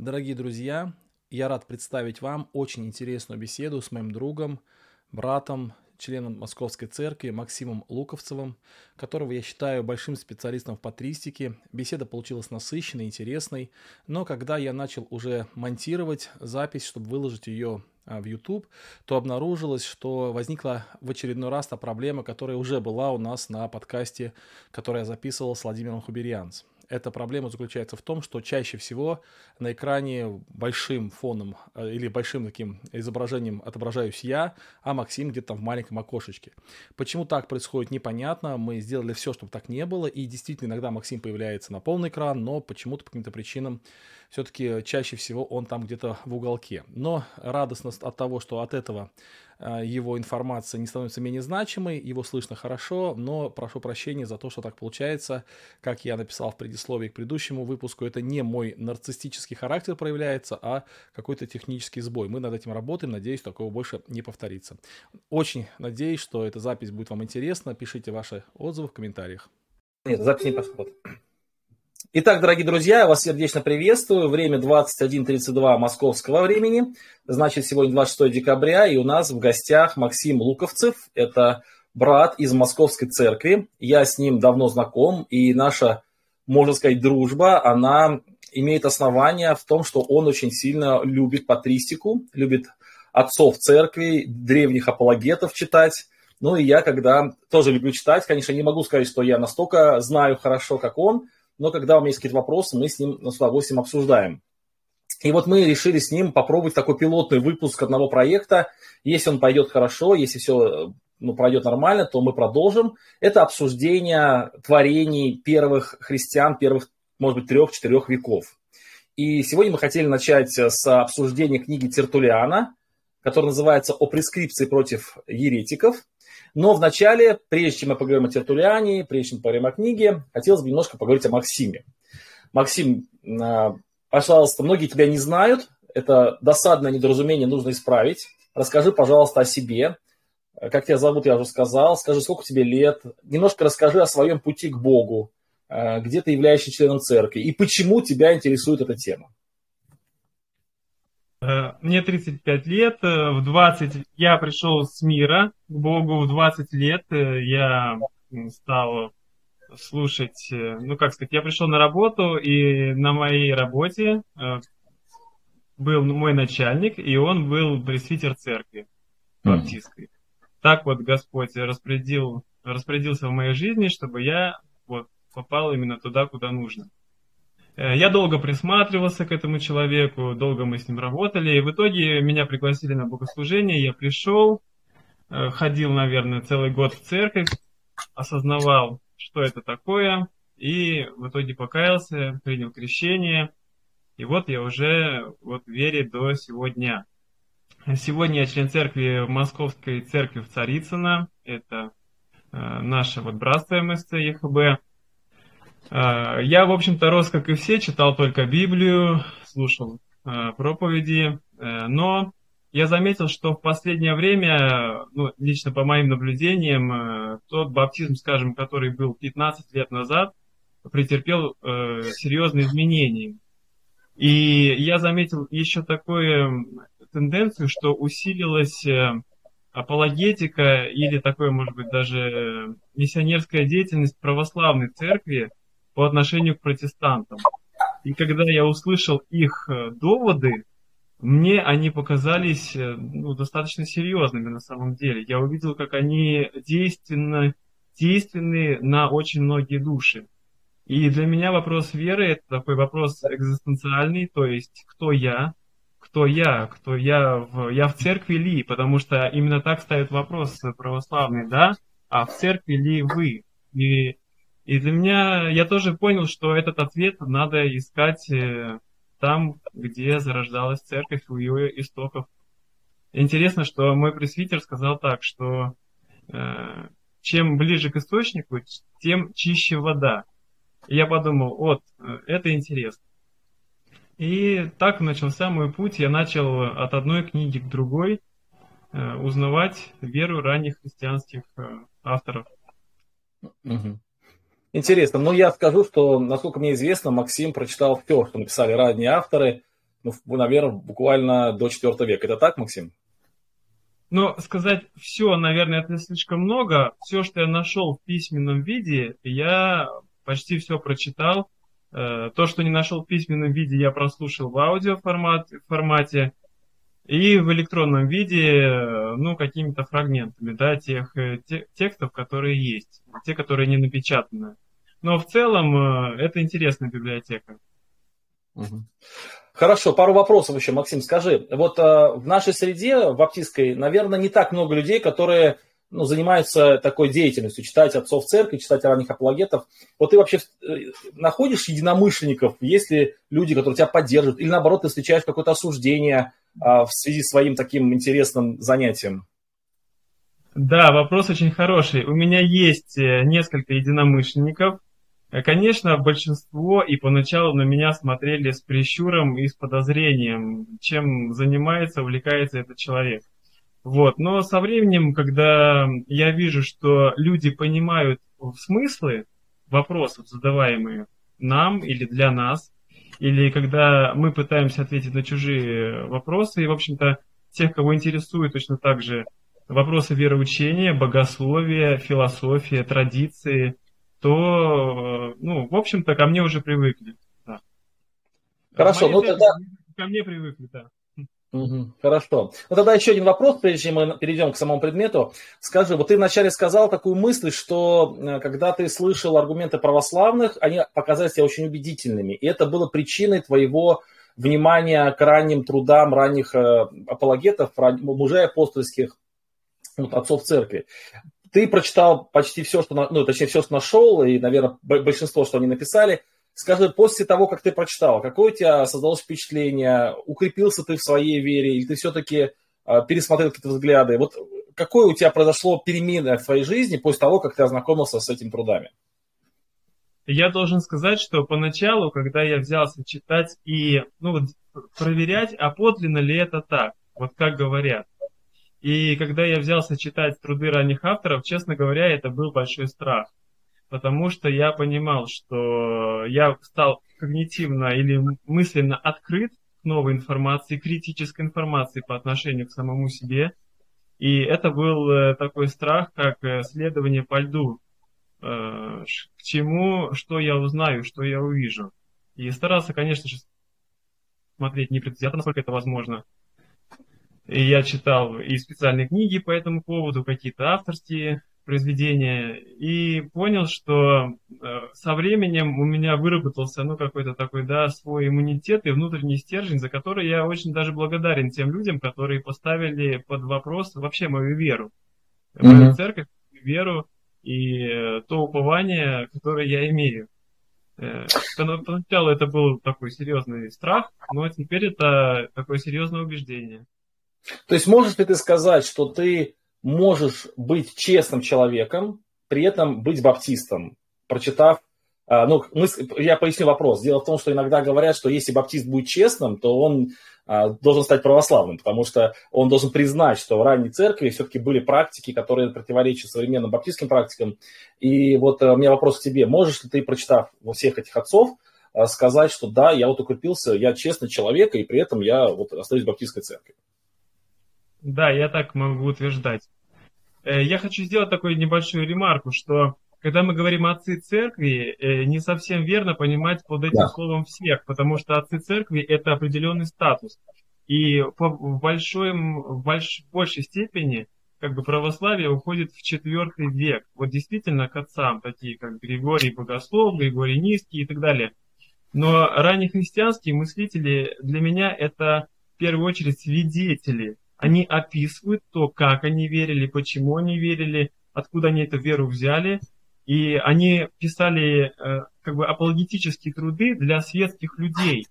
Дорогие друзья, я рад представить вам очень интересную беседу с моим другом, братом, членом Московской церкви Максимом Луковцевым, которого я считаю большим специалистом в патристике. Беседа получилась насыщенной, интересной, но когда я начал уже монтировать запись, чтобы выложить ее а, в YouTube, то обнаружилось, что возникла в очередной раз та проблема, которая уже была у нас на подкасте, который я записывал с Владимиром Хуберьянц эта проблема заключается в том, что чаще всего на экране большим фоном э, или большим таким изображением отображаюсь я, а Максим где-то там в маленьком окошечке. Почему так происходит, непонятно. Мы сделали все, чтобы так не было, и действительно иногда Максим появляется на полный экран, но почему-то по каким-то причинам все-таки чаще всего он там где-то в уголке. Но радостность от того, что от этого его информация не становится менее значимой, его слышно хорошо, но прошу прощения за то, что так получается. Как я написал в предисловии к предыдущему выпуску, это не мой нарциссический характер проявляется, а какой-то технический сбой. Мы над этим работаем, надеюсь, такого больше не повторится. Очень надеюсь, что эта запись будет вам интересна. Пишите ваши отзывы в комментариях. Нет, запись не подходит. Итак, дорогие друзья, я вас сердечно приветствую. Время 21.32 московского времени. Значит, сегодня 26 декабря, и у нас в гостях Максим Луковцев. Это брат из Московской церкви. Я с ним давно знаком, и наша, можно сказать, дружба, она имеет основание в том, что он очень сильно любит патристику, любит отцов церкви, древних апологетов читать. Ну и я, когда тоже люблю читать, конечно, не могу сказать, что я настолько знаю хорошо, как он, но когда у меня есть какие-то вопросы, мы с ним с удовольствием обсуждаем. И вот мы решили с ним попробовать такой пилотный выпуск одного проекта. Если он пойдет хорошо, если все ну, пройдет нормально, то мы продолжим. Это обсуждение творений первых христиан, первых, может быть, трех-четырех веков. И сегодня мы хотели начать с обсуждения книги Тертулиана, которая называется «О прескрипции против еретиков». Но вначале, прежде чем мы поговорим о Тертулиане, прежде чем поговорим о книге, хотелось бы немножко поговорить о Максиме. Максим, а, пожалуйста, многие тебя не знают, это досадное недоразумение нужно исправить. Расскажи, пожалуйста, о себе. Как тебя зовут, я уже сказал. Скажи, сколько тебе лет. Немножко расскажи о своем пути к Богу, а, где ты являешься членом церкви и почему тебя интересует эта тема. Э, мне 35 лет, э, в 20 я пришел с мира к Богу, в 20 лет э, я стал слушать, ну как сказать, я пришел на работу, и на моей работе был мой начальник, и он был пресвитер церкви баптистской. Mm. Так вот Господь распорядил, распорядился в моей жизни, чтобы я вот попал именно туда, куда нужно. Э, я долго присматривался к этому человеку, долго мы с ним работали, и в итоге меня пригласили на богослужение, я пришел, э, ходил, наверное, целый год в церковь, осознавал, что это такое, и в итоге покаялся, принял крещение, и вот я уже вот вере до сегодня. Сегодня я член церкви Московской церкви в Царицыно, это э, наше вот братство МСЦ ЕХБ. А, я, в общем-то, рос, как и все, читал только Библию, слушал а, проповеди, э, но я заметил, что в последнее время, ну, лично по моим наблюдениям, э, тот баптизм, скажем, который был 15 лет назад, претерпел э, серьезные изменения. И я заметил еще такую тенденцию, что усилилась апологетика или такое, может быть, даже миссионерская деятельность православной церкви, по отношению к протестантам. И когда я услышал их э, доводы, мне они показались э, ну, достаточно серьезными на самом деле. Я увидел, как они действенны, действенны на очень многие души. И для меня вопрос веры это такой вопрос экзистенциальный, то есть кто я, кто я, кто я в, я в церкви ли, потому что именно так ставят вопрос православный, да, а в церкви ли вы? И и для меня, я тоже понял, что этот ответ надо искать э, там, где зарождалась церковь у ее истоков. Интересно, что мой пресвитер сказал так, что э, чем ближе к источнику, тем чище вода. И я подумал, вот, э, это интересно. И так начался мой путь. Я начал от одной книги к другой э, узнавать веру ранних христианских э, авторов. Угу. Интересно. Но я скажу, что, насколько мне известно, Максим прочитал все, что написали ранние авторы. ну, наверное, буквально до 4 века. Это так, Максим? Но сказать все, наверное, это слишком много. Все, что я нашел в письменном виде, я почти все прочитал. Э, то, что не нашел в письменном виде, я прослушал в аудиоформате. формате. И в электронном виде, э, ну, какими-то фрагментами, да, тех э, те, текстов, которые есть, те, которые не напечатаны. Но в целом это интересная библиотека. Хорошо, пару вопросов еще, Максим, скажи. Вот э, в нашей среде, в баптистской, наверное, не так много людей, которые ну, занимаются такой деятельностью, читать отцов церкви, читать ранних апологетов. Вот ты вообще э, находишь единомышленников, есть ли люди, которые тебя поддерживают, или наоборот, ты встречаешь какое-то осуждение э, в связи с своим таким интересным занятием? Да, вопрос очень хороший. У меня есть э, несколько единомышленников, конечно, большинство и поначалу на меня смотрели с прищуром и с подозрением, чем занимается, увлекается этот человек. Вот. Но со временем, когда я вижу, что люди понимают смыслы вопросов, задаваемые нам или для нас, или когда мы пытаемся ответить на чужие вопросы, и, в общем-то, тех, кого интересует точно так же вопросы вероучения, богословия, философия, традиции – то, ну, в общем-то, ко мне уже привыкли. Да. Хорошо, ну тогда... Ко мне привыкли, да. Хорошо. Ну тогда еще один вопрос, прежде чем мы перейдем к самому предмету. Скажи, вот ты вначале сказал такую мысль, что э, когда ты слышал аргументы православных, они показались тебе очень убедительными. И это было причиной твоего внимания к ранним трудам ранних э, апологетов, мужей апостольских, вот, отцов церкви. Ты прочитал почти все, что, ну, точнее, все, что нашел, и, наверное, большинство, что они написали. Скажи, после того, как ты прочитал, какое у тебя создалось впечатление? Укрепился ты в своей вере, или ты все-таки э, пересмотрел какие-то взгляды? Вот какое у тебя произошло перемены в твоей жизни после того, как ты ознакомился с этими трудами? Я должен сказать, что поначалу, когда я взялся читать и ну, проверять, а подлинно ли это так, вот как говорят, и когда я взялся читать труды ранних авторов, честно говоря, это был большой страх. Потому что я понимал, что я стал когнитивно или мысленно открыт к новой информации, критической информации по отношению к самому себе. И это был э, такой страх, как э, следование по льду. Э, к чему, что я узнаю, что я увижу. И старался, конечно же, смотреть непредвзято, насколько это возможно, и я читал и специальные книги по этому поводу, какие-то авторские произведения, и понял, что э, со временем у меня выработался, ну, какой-то такой, да, свой иммунитет и внутренний стержень, за который я очень даже благодарен тем людям, которые поставили под вопрос вообще мою веру. Mm-hmm. Мою церковь, веру и э, то упование, которое я имею. Э, поначалу это был такой серьезный страх, но теперь это такое серьезное убеждение. То есть можешь ли ты сказать, что ты можешь быть честным человеком, при этом быть баптистом, прочитав а, ну, мы, я поясню вопрос. Дело в том, что иногда говорят, что если баптист будет честным, то он а, должен стать православным, потому что он должен признать, что в ранней церкви все-таки были практики, которые противоречат современным баптистским практикам. И вот а, у меня вопрос к тебе. Можешь ли ты, прочитав всех этих отцов, а, сказать, что да, я вот укрепился, я честный человек, и при этом я вот остаюсь в баптистской церкви? Да, я так могу утверждать. Э, я хочу сделать такую небольшую ремарку, что когда мы говорим отцы церкви, э, не совсем верно понимать под этим да. словом всех, потому что отцы церкви это определенный статус. И в, большой, в больш, большей степени как бы православие уходит в четвертый век. Вот действительно к отцам, такие как Григорий Богослов, Григорий Низкий и так далее. Но раннехристианские мыслители для меня это в первую очередь свидетели они описывают то, как они верили, почему они верили, откуда они эту веру взяли. И они писали э, как бы апологетические труды для светских людей.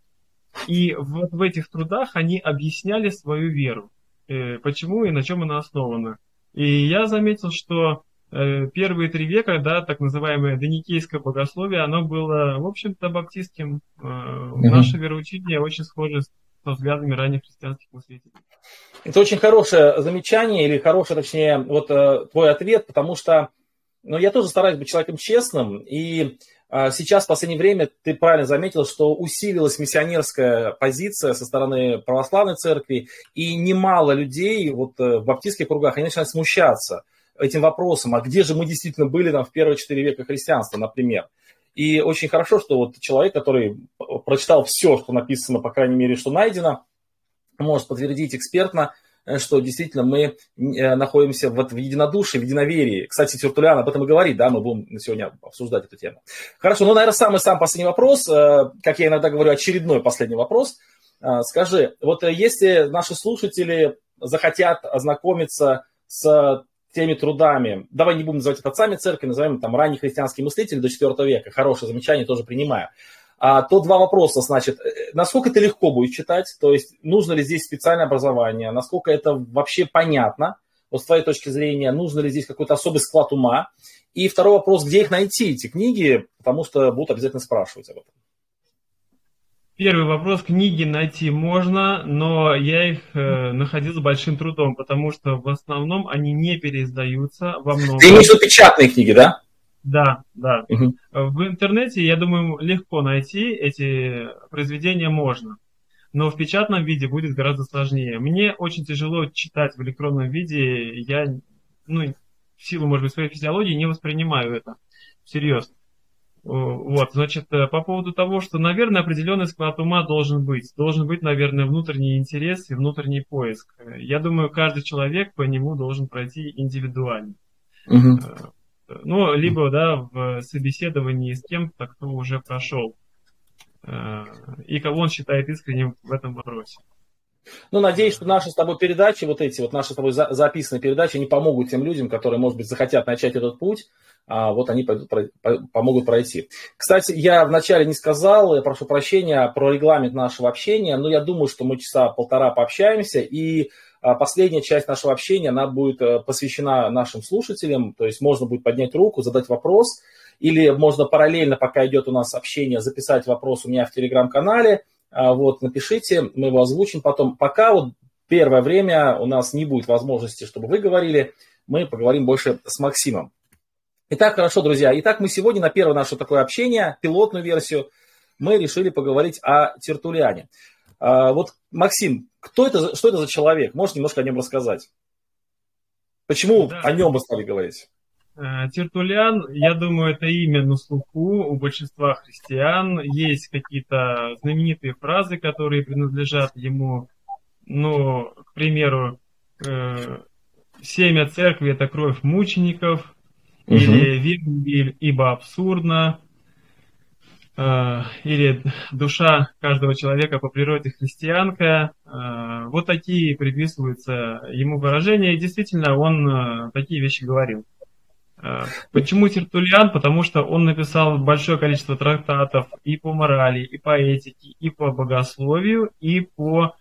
И вот в этих трудах они объясняли свою веру, э, почему и на чем она основана. И я заметил, что э, первые три века, да, так называемое доникейское богословие, оно было, в общем-то, баптистским. Mm-hmm. Наше вероучение очень схоже с со взглядами ранних христианских мыслителей. Это очень хорошее замечание, или хороший, точнее, вот э, твой ответ, потому что ну, я тоже стараюсь быть человеком честным, и а, сейчас, в последнее время, ты правильно заметил, что усилилась миссионерская позиция со стороны православной церкви, и немало людей вот э, в баптистских кругах, они начинают смущаться этим вопросом, а где же мы действительно были там в первые четыре века христианства, например. И очень хорошо, что вот человек, который прочитал все, что написано, по крайней мере, что найдено, может подтвердить экспертно, Э, что действительно мы э, находимся в, в единодушии, в единоверии. Кстати, Тертулян об этом и говорит, да, мы будем сегодня обсуждать эту тему. Хорошо, ну, наверное, самый-самый последний вопрос, э, как я иногда говорю, очередной последний вопрос. Скажи, вот если наши слушатели захотят ознакомиться с теми трудами, давай не будем называть это отцами церкви, назовем там ранних христианских мыслителей до IV века, хорошее замечание, тоже принимаю. А, то два вопроса, значит, э, насколько это легко будет читать, то есть нужно ли здесь специальное образование, насколько это вообще понятно, вот с твоей точки зрения, нужно ли здесь какой-то особый склад ума, и второй вопрос, где их найти, эти книги, потому что будут обязательно спрашивать об этом. Первый вопрос. Книги найти можно, но я их э, находил с большим трудом, потому что в основном они не переиздаются во многом. Ты имеешь в виду печатные книги, да? Да, да. Угу. В интернете, я думаю, легко найти эти произведения можно. Но в печатном виде будет гораздо сложнее. Мне очень тяжело читать в электронном виде. Я, ну, в силу, может быть, своей физиологии не воспринимаю это всерьез. Вот, значит, э, по поводу того, что, наверное, определенный склад ума должен быть. Должен быть, наверное, внутренний интерес и внутренний поиск. Я думаю, каждый человек по нему должен пройти индивидуально. Угу ну, либо, да, в собеседовании с кем-то, кто уже прошел, э, и кого он считает искренним в этом вопросе. Ну, надеюсь, что наши с тобой передачи, вот эти вот наши с тобой записанные передачи, не помогут тем людям, которые, может быть, захотят начать этот путь, а вот они пойдут, помогут пройти. Кстати, я вначале не сказал, я прошу прощения, про регламент нашего общения, но я думаю, что мы часа полтора пообщаемся, и а последняя часть нашего общения, она будет э, посвящена нашим слушателям, то есть можно будет поднять руку, задать вопрос, или можно параллельно, пока идет у нас общение, записать вопрос у меня в телеграм-канале, вот, напишите, мы его озвучим потом. Пока вот первое время у нас не будет возможности, чтобы вы говорили, мы поговорим больше с Максимом. Итак, хорошо, друзья. Итак, мы сегодня на первое наше такое общение, пилотную версию, мы решили поговорить о Тертулиане. А, вот, Максим, кто это, что это за человек? Можешь немножко о нем рассказать? Почему да. о нем мы стали говорить? Э, Тертулиан, я думаю, это имя на слуху у большинства христиан. Есть какие-то знаменитые фразы, которые принадлежат ему. Ну, к примеру, э, семя церкви – это кровь мучеников, угу. или ибо абсурдно, Э, или душа каждого человека по природе христианка. Э, вот такие приписываются ему выражения, и действительно он э, такие вещи говорил. Почему Тертулиан? Потому что он написал большое количество трактатов и по морали, и по этике, и по богословию, и по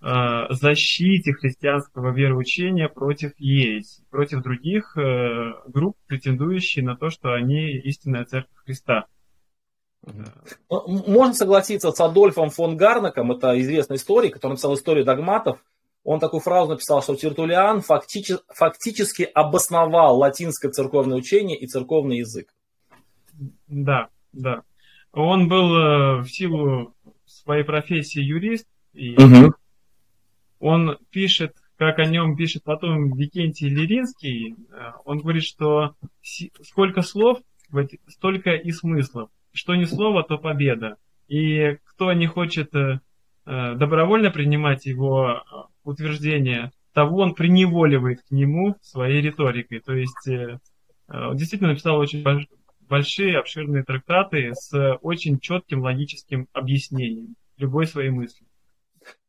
защите христианского вероучения против ереси, против других групп, претендующих на то, что они истинная церковь Христа. Ну, можно согласиться с Адольфом фон Гарнаком, это известный историк, который написал историю догматов. Он такую фразу написал, что Тертулиан фактически, фактически обосновал латинское церковное учение и церковный язык. Да, да. Он был э, в силу своей профессии юрист, и угу. он пишет, как о нем пишет потом Викентий Лиринский, э, он говорит, что сколько слов, столько и смыслов что ни слово, то победа. И кто не хочет э, добровольно принимать его утверждение, того он приневоливает к нему своей риторикой. То есть он действительно написал очень большие, обширные трактаты с очень четким логическим объяснением любой своей мысли.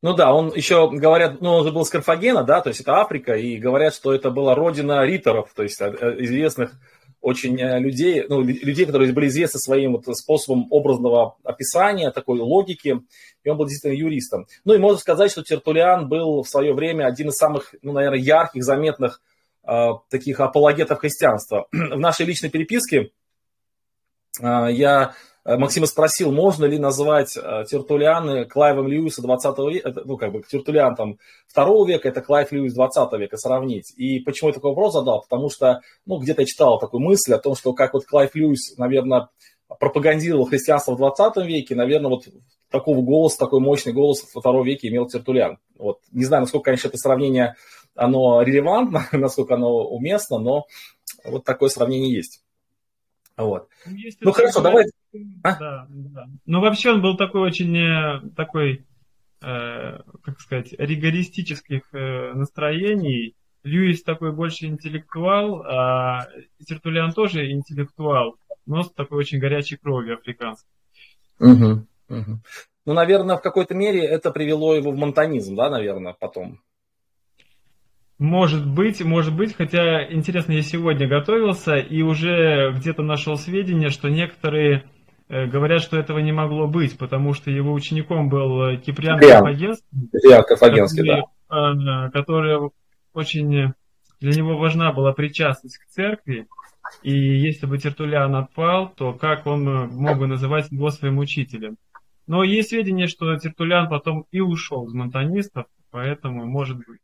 Ну да, он еще говорят, ну он же был с Карфагена, да, то есть это Африка, и говорят, что это была родина риторов, то есть известных очень э, людей, ну, людей, которые были известны своим вот способом образного описания, такой логики, и он был действительно юристом. Ну и можно сказать, что Тертулиан был в свое время один из самых, ну, наверное, ярких, заметных э, таких апологетов христианства. В нашей личной переписке э, я Максима спросил, можно ли назвать э, Тертуллиана Клайвом Льюиса 20 века, ну, как бы, Тертуллиан там 2 века, это Клайв Льюис 20 века сравнить. И почему я такой вопрос задал? Потому что, ну, где-то я читал такую мысль о том, что как вот Клайв Льюис, наверное, пропагандировал христианство в 20 веке, наверное, вот такого голоса, такой мощный голос во втором веке имел Тертуллиан. Вот. Не знаю, насколько, конечно, это сравнение, оно релевантно, насколько оно уместно, но вот такое сравнение есть. Вот. Ну, есть ну хорошо, давай. А? Да, да. Но вообще он был такой очень э, такой, э, как сказать, ригористических э, настроений. Льюис такой больше интеллектуал, а Тертулиан тоже интеллектуал, но с такой очень горячей кровью африканской. Угу, угу. Ну, наверное, в какой-то мере это привело его в монтанизм, да, наверное, потом. Может быть, может быть, хотя интересно, я сегодня готовился и уже где-то нашел сведения, что некоторые э, говорят, что этого не могло быть, потому что его учеником был э, Киприан Карфагенский который, да. Э, который очень для него важна была причастность к церкви, и если бы Тертулян отпал, то как он мог бы называть его своим учителем? Но есть сведения, что Тертулян потом и ушел из монтанистов, поэтому может быть.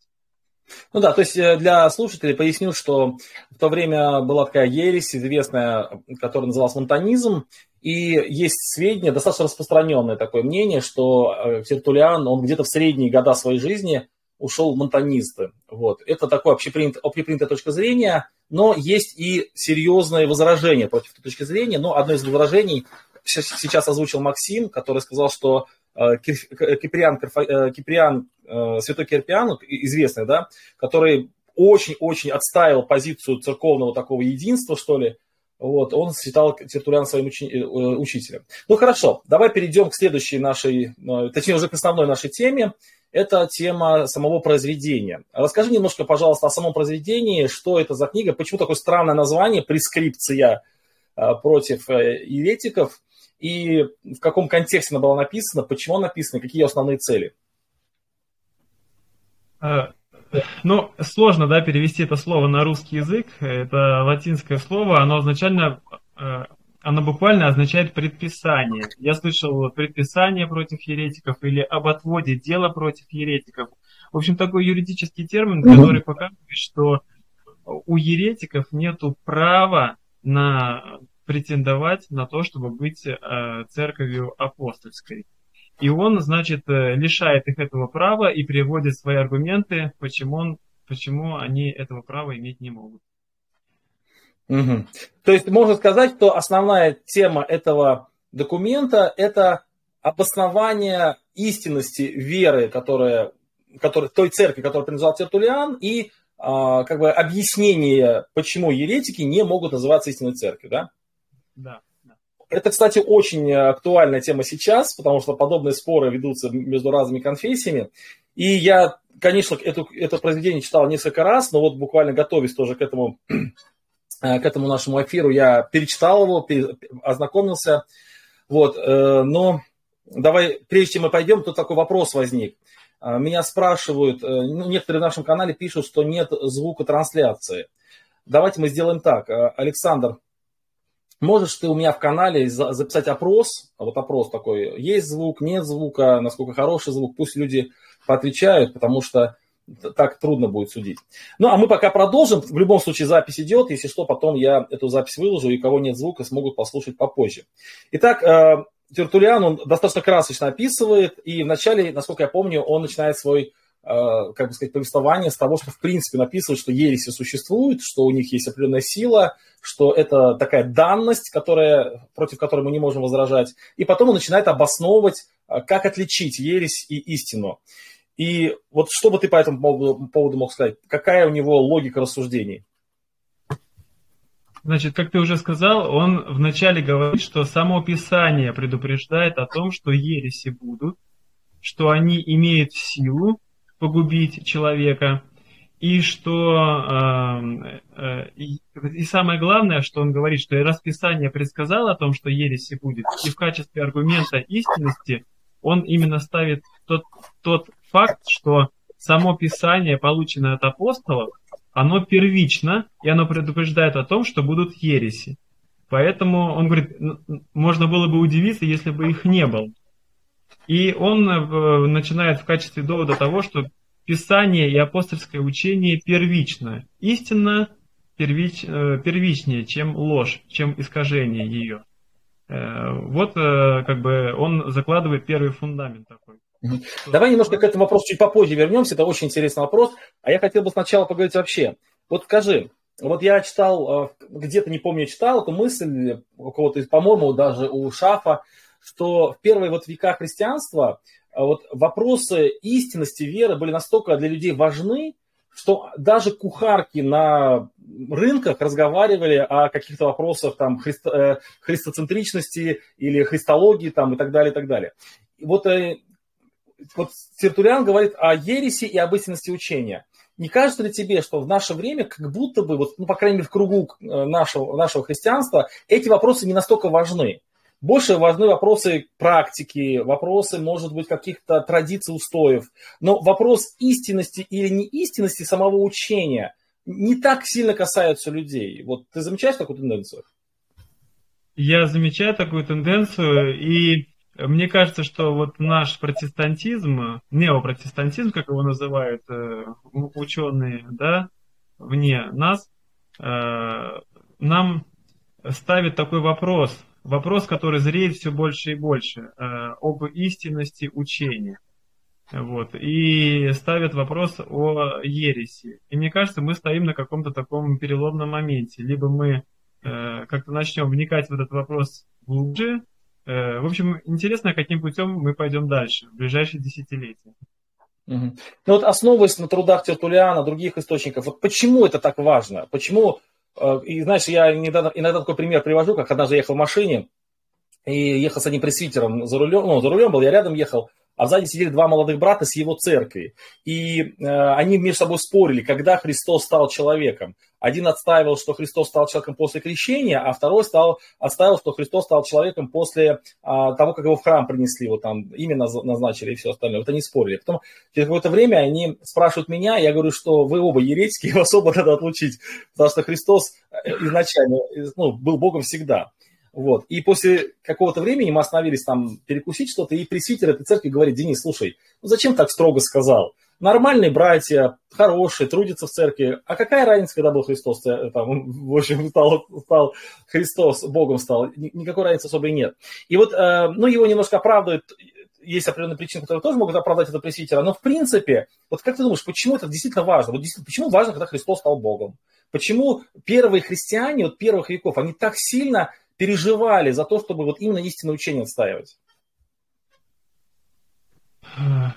Ну да, то есть э, для слушателей поясню, что в то время была такая ересь известная, которая называлась монтанизм, и есть сведения, достаточно распространенное такое мнение, что э, Тертулиан, он где-то в средние года своей жизни ушел в монтанисты. Вот. Это такое общепринятая, общепринятая точка зрения, но есть и серьезные возражения против этой точки зрения. Но одно из возражений сейчас озвучил Максим, который сказал, что Киприан, Киприан Э, святой Кирпиан, известный, да, который очень-очень отстаивал позицию церковного такого единства, что ли, вот, он считал Тертуляна своим учи- э, учителем. Ну хорошо, давай перейдем к следующей нашей, э, точнее уже к основной нашей теме. Это тема самого произведения. Расскажи немножко, пожалуйста, о самом произведении, что это за книга, почему такое странное название, прескрипция против еретиков, и в каком контексте она была написана, почему она написана, какие ее основные цели. Э, ну, сложно, да, перевести это слово на русский язык. Это латинское слово, оно изначально, э, оно буквально означает предписание. Я слышал предписание против еретиков или об отводе дела против еретиков. В общем, такой юридический термин, который показывает, что у еретиков нет права на претендовать на то, чтобы быть э, церковью апостольской. И он, значит, э, лишает их этого права и приводит свои аргументы, почему, он, почему они этого права иметь не могут. Угу. То есть можно сказать, что основная тема этого документа – это обоснование истинности веры, которая, которая, той церкви, которую принадлежал Тертулиан, и а, как бы объяснение, почему еретики не могут называться истинной церковью, да? Да. Это, кстати, очень актуальная тема сейчас, потому что подобные споры ведутся между разными конфессиями. И я, конечно, эту, это произведение читал несколько раз, но вот буквально готовясь тоже к этому, к этому нашему эфиру, я перечитал его, ознакомился. Вот, э, но давай, прежде чем мы пойдем, тут такой вопрос возник. Э, меня спрашивают, э, ну, некоторые в нашем канале пишут, что нет звука трансляции. Давайте мы сделаем так. Александр, Можешь ты у меня в канале записать опрос, вот опрос такой, есть звук, нет звука, насколько хороший звук, пусть люди поотвечают, потому что так трудно будет судить. Ну, а мы пока продолжим. В любом случае запись идет. Если что, потом я эту запись выложу, и кого нет звука, смогут послушать попозже. Итак, э, Тертулиан, он достаточно красочно описывает, и вначале, насколько я помню, он начинает свой как бы сказать, повествование с того, что в принципе написывают, что ереси существуют, что у них есть определенная сила, что это такая данность, которая, против которой мы не можем возражать. И потом он начинает обосновывать, э, как отличить ересь и истину. И вот что бы ты по этому поводу мог сказать? Какая у него логика рассуждений? Значит, как ты уже сказал, он вначале говорит, что само Писание предупреждает о том, что ереси будут, что они имеют силу, погубить человека, и что э, э, и, и самое главное, что он говорит, что расписание предсказало о том, что ереси будет, и в качестве аргумента истинности он именно ставит тот, тот факт, что само Писание, полученное от апостолов, оно первично, и оно предупреждает о том, что будут ереси. Поэтому он говорит, можно было бы удивиться, если бы их не было. И он э, начинает в качестве довода того, что Писание и апостольское учение первично. Истина первич, э, первичнее, чем ложь, чем искажение ее. Вот как бы он закладывает первый фундамент такой. Давай немножко к этому вопросу чуть попозже вернемся, это очень интересный вопрос. А я хотел бы сначала поговорить вообще. Вот скажи, вот я читал, где-то, не помню, читал эту мысль у кого-то, по-моему, даже у Шафа, что в первые вот века христианства вот вопросы истинности веры были настолько для людей важны, что даже кухарки на рынках разговаривали о каких-то вопросах там христо, э, христоцентричности или христологии там и так далее, и так далее. И вот, э, вот Тертулян говорит о ереси и об истинности учения. Не кажется ли тебе, что в наше время, как будто бы, вот, ну, по крайней мере, в кругу э, нашего, нашего христианства, эти вопросы не настолько важны? Больше важны вопросы практики, вопросы, может быть, каких-то традиций, устоев. Но вопрос истинности или не истинности самого учения не так сильно касаются людей. Вот ты замечаешь такую тенденцию? Я замечаю такую тенденцию, и мне кажется, что вот наш протестантизм, неопротестантизм, как его называют э, ученые, да, вне нас, э, нам ставит такой вопрос – вопрос, который зреет все больше и больше, э, об истинности учения. Вот, и ставят вопрос о ереси. И мне кажется, мы стоим на каком-то таком переломном моменте. Либо мы э, как-то начнем вникать в этот вопрос глубже. Э, в общем, интересно, каким путем мы пойдем дальше в ближайшие десятилетия. Угу. Ну вот основываясь на трудах Тертулиана, других источников, вот почему это так важно? Почему и знаешь, я иногда, иногда такой пример привожу, как однажды ехал в машине, и ехал с одним пресвитером за рулем, ну, за рулем был, я рядом ехал, а сзади сидели два молодых брата с его церкви. И э, они между собой спорили, когда Христос стал человеком. Один отстаивал, что Христос стал человеком после крещения, а второй стал, отстаивал, что Христос стал человеком после э, того, как его в храм принесли, вот там имя назначили и все остальное. Вот они спорили. Потом через какое-то время они спрашивают меня, я говорю, что вы оба еретики, вас оба надо отлучить, потому что Христос э, изначально ну, был Богом всегда. Вот. И после какого-то времени мы остановились там перекусить что-то, и пресвитер этой церкви говорит, Денис, слушай, ну зачем так строго сказал? Нормальные братья, хорошие, трудятся в церкви. А какая разница, когда был Христос, э, там, в общем, стал, стал Христос, Богом стал? Никакой разницы особой нет. И вот, э, ну, его немножко оправдывают есть определенные причины, которые тоже могут оправдать этого пресвитера, но в принципе, вот как ты думаешь, почему это действительно важно? Вот действительно, почему важно, когда Христос стал Богом? Почему первые христиане, вот первых веков, они так сильно переживали за то, чтобы вот именно истинное учение отстаивать?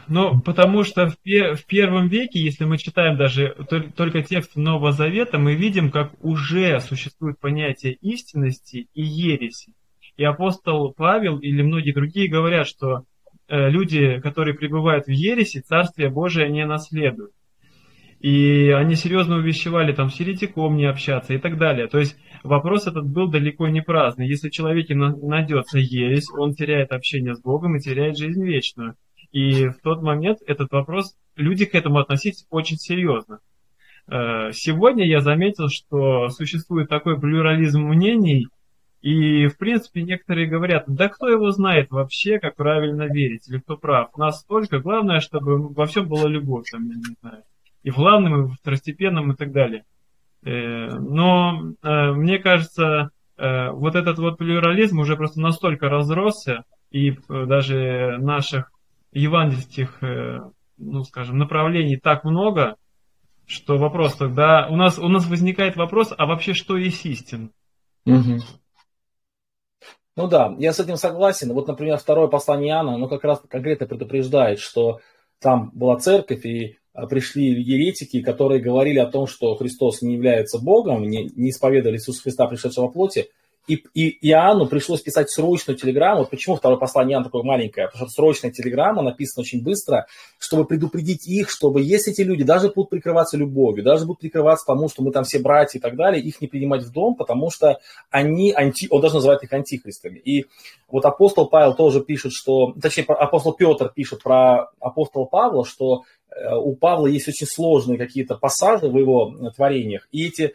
Ну, потому что в, в первом веке, если мы читаем даже только текст Нового Завета, мы видим, как уже существует понятие истинности и ереси. И апостол Павел или многие другие говорят, что э, люди, которые пребывают в ереси, Царствие Божие не наследуют. И они серьезно увещевали там с еретиком не общаться и так далее. То есть вопрос этот был далеко не праздный. Если человеке найдется ересь, он теряет общение с Богом и теряет жизнь вечную. И в тот момент этот вопрос, люди к этому относились очень серьезно. Э, сегодня я заметил, что существует такой плюрализм мнений, и, в принципе, некоторые говорят, да кто его знает вообще, как правильно верить, или кто прав. Настолько, главное, чтобы во всем была любовь, там, я не знаю. И в главном, и в второстепенном, и так далее. Э, но э, мне кажется, вот этот вот плюрализм уже просто настолько разросся, и даже наших евангельских, э, ну, скажем, направлений так много, что вопрос тогда... У нас, у нас возникает вопрос, а вообще что есть истина? Угу. Ну да, я с этим согласен. Вот, например, второе послание Иоанна, оно как раз конкретно предупреждает, что там была церковь, и а, пришли еретики, которые говорили о том, что Христос не является Богом, не, не исповедовали Иисуса Христа, пришедшего в плоти, и, и Иоанну пришлось писать срочную телеграмму. Вот почему второе послание Иоанна такое маленькое? Потому что срочная телеграмма написана очень быстро, чтобы предупредить их, чтобы если эти люди даже будут прикрываться любовью, даже будут прикрываться тому, что мы там все братья и так далее, их не принимать в дом, потому что они, анти, он даже называет их антихристами. И вот апостол Павел тоже пишет, что, точнее, апостол Петр пишет про апостола Павла, что э, у Павла есть очень сложные какие-то пассажи в его творениях, и эти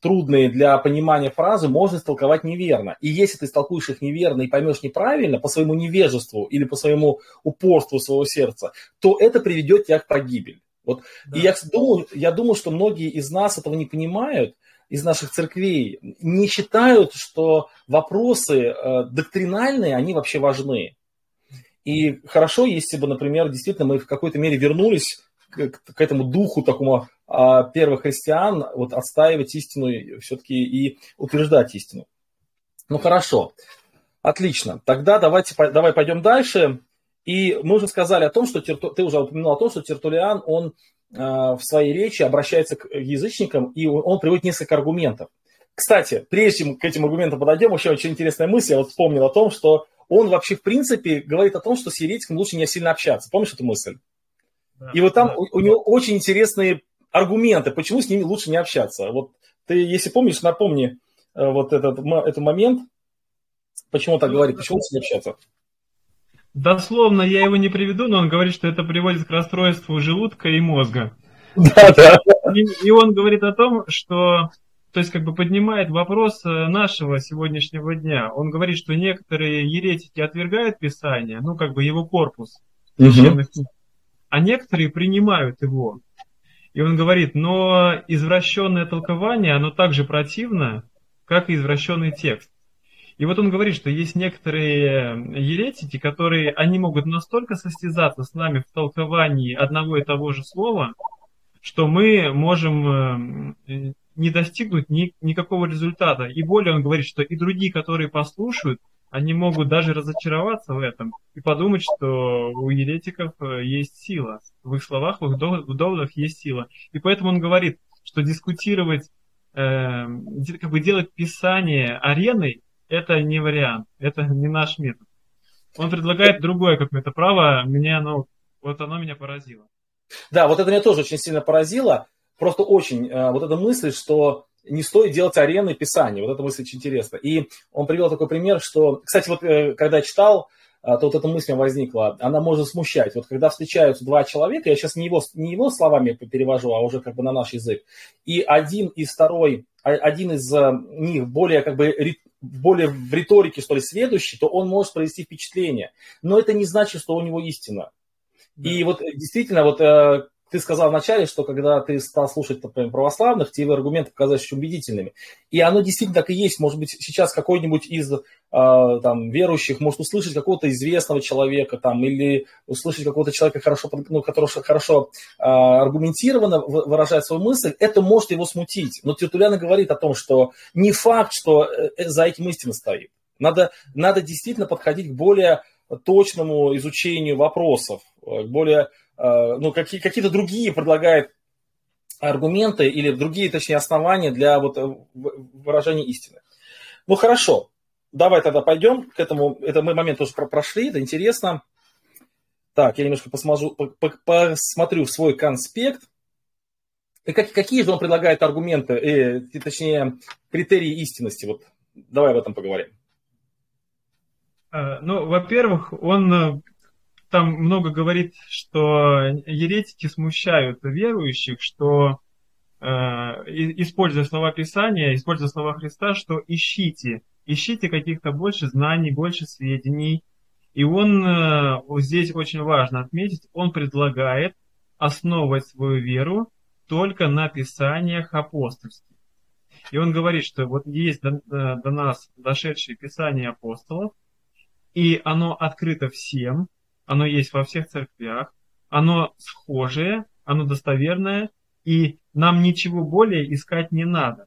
трудные для понимания фразы можно истолковать неверно. И если ты истолкуешь их неверно и поймешь неправильно по своему невежеству или по своему упорству своего сердца, то это приведет тебя к погибели. Вот. Да. И я думаю, я думаю, что многие из нас этого не понимают, из наших церквей не считают, что вопросы э, доктринальные, они вообще важны. И хорошо, если бы, например, действительно мы в какой-то мере вернулись к, к этому духу такому первых христиан, вот отстаивать истину все-таки и утверждать истину. Ну хорошо, отлично. Тогда давайте, давай пойдем дальше. И мы уже сказали о том, что ты уже упомянул о том, что Тертулиан, он а, в своей речи обращается к язычникам, и он приводит несколько аргументов. Кстати, прежде чем к этим аргументам подойдем, еще очень интересная мысль. Я вот вспомнил о том, что он вообще, в принципе, говорит о том, что с еретиком лучше не сильно общаться. Помнишь эту мысль? Да, и вот там да. у, у него очень интересные аргументы, почему с ними лучше не общаться. Вот ты, если помнишь, напомни э, вот этот, этот момент, почему он так говорит, почему лучше не общаться. Дословно я его не приведу, но он говорит, что это приводит к расстройству желудка и мозга. Да, да. И, и он говорит о том, что то есть как бы поднимает вопрос э, нашего сегодняшнего дня. Он говорит, что некоторые еретики отвергают Писание, ну как бы его корпус священных угу. а некоторые принимают его. И он говорит, но извращенное толкование, оно так же противно, как и извращенный текст. И вот он говорит, что есть некоторые еретики, которые, они могут настолько состязаться с нами в толковании одного и того же слова, что мы можем э, не достигнуть ни, никакого результата. И более он говорит, что и другие, которые послушают, они могут даже разочароваться в этом и подумать, что у еретиков э, есть сила. В их словах, в их доводах есть сила. И поэтому он говорит, что дискутировать, э, как бы делать писание ареной, это не вариант, это не наш метод. Он предлагает другое какое-то право, мне оно, вот оно меня поразило. Да, вот это меня тоже очень сильно поразило. Просто очень э, вот эта мысль, что не стоит делать арены писания. Вот эта мысль очень интересна. И он привел такой пример, что, кстати, вот э, когда читал, э, то вот эта мысль возникла, она может смущать. Вот когда встречаются два человека, я сейчас не его, не его словами перевожу, а уже как бы на наш язык, и один и второй, а, один из них более как бы более в риторике, что ли, следующий, то он может произвести впечатление. Но это не значит, что у него истина. И вот действительно, вот ты сказал вначале, что когда ты стал слушать, например, православных, тебе аргументы показались убедительными. И оно действительно так и есть. Может быть, сейчас какой-нибудь из э, там, верующих может услышать какого-то известного человека там, или услышать какого-то человека, хорошо, ну, который хорошо э, аргументированно выражает свою мысль. Это может его смутить. Но Тертуляна говорит о том, что не факт, что э, за этим истина стоит. Надо, надо действительно подходить к более точному изучению вопросов, к более Э, ну, какие, какие-то другие предлагает аргументы или другие, точнее, основания для вот э, выражения истины. Ну, хорошо. Давай тогда пойдем к этому. Это мы момент тоже прошли, это интересно. Так, я немножко посмотрю в свой конспект. И как, какие же он предлагает аргументы, э, точнее, критерии истинности? Вот давай об этом поговорим. Э, ну, во-первых, он там много говорит, что еретики смущают верующих, что э, используя слова Писания, используя слова Христа, что ищите, ищите каких-то больше знаний, больше сведений. И он, э, здесь очень важно отметить, он предлагает основывать свою веру только на Писаниях апостольских. И он говорит, что вот есть до, э, до нас дошедшие Писания апостолов, и оно открыто всем, оно есть во всех церквях, оно схожее, оно достоверное, и нам ничего более искать не надо.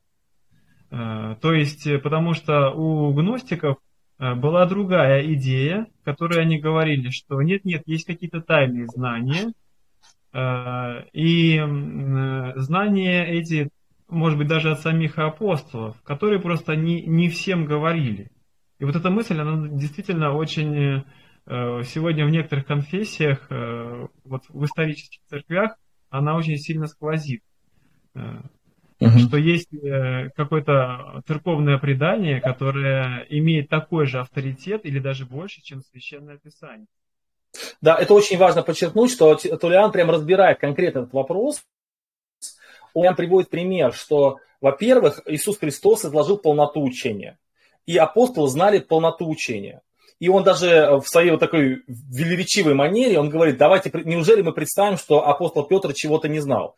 Э, то есть, э, потому что у гностиков э, была другая идея, которой они говорили, что нет-нет, есть какие-то тайные знания, и знания эти, может быть, даже от самих апостолов, которые просто не, не всем говорили. И вот эта мысль, она действительно очень сегодня в некоторых конфессиях, э, вот в исторических церквях, она очень сильно сквозит. Угу. Что есть какое-то церковное предание, которое имеет такой же авторитет или даже больше, чем священное писание. Да, это очень важно подчеркнуть, что Тулиан прям разбирает конкретно этот вопрос. Он приводит пример, что, во-первых, Иисус Христос изложил полноту учения, и апостолы знали полноту учения. И он даже в своей вот такой велеречивой манере, он говорит, давайте, неужели мы представим, что апостол Петр чего-то не знал?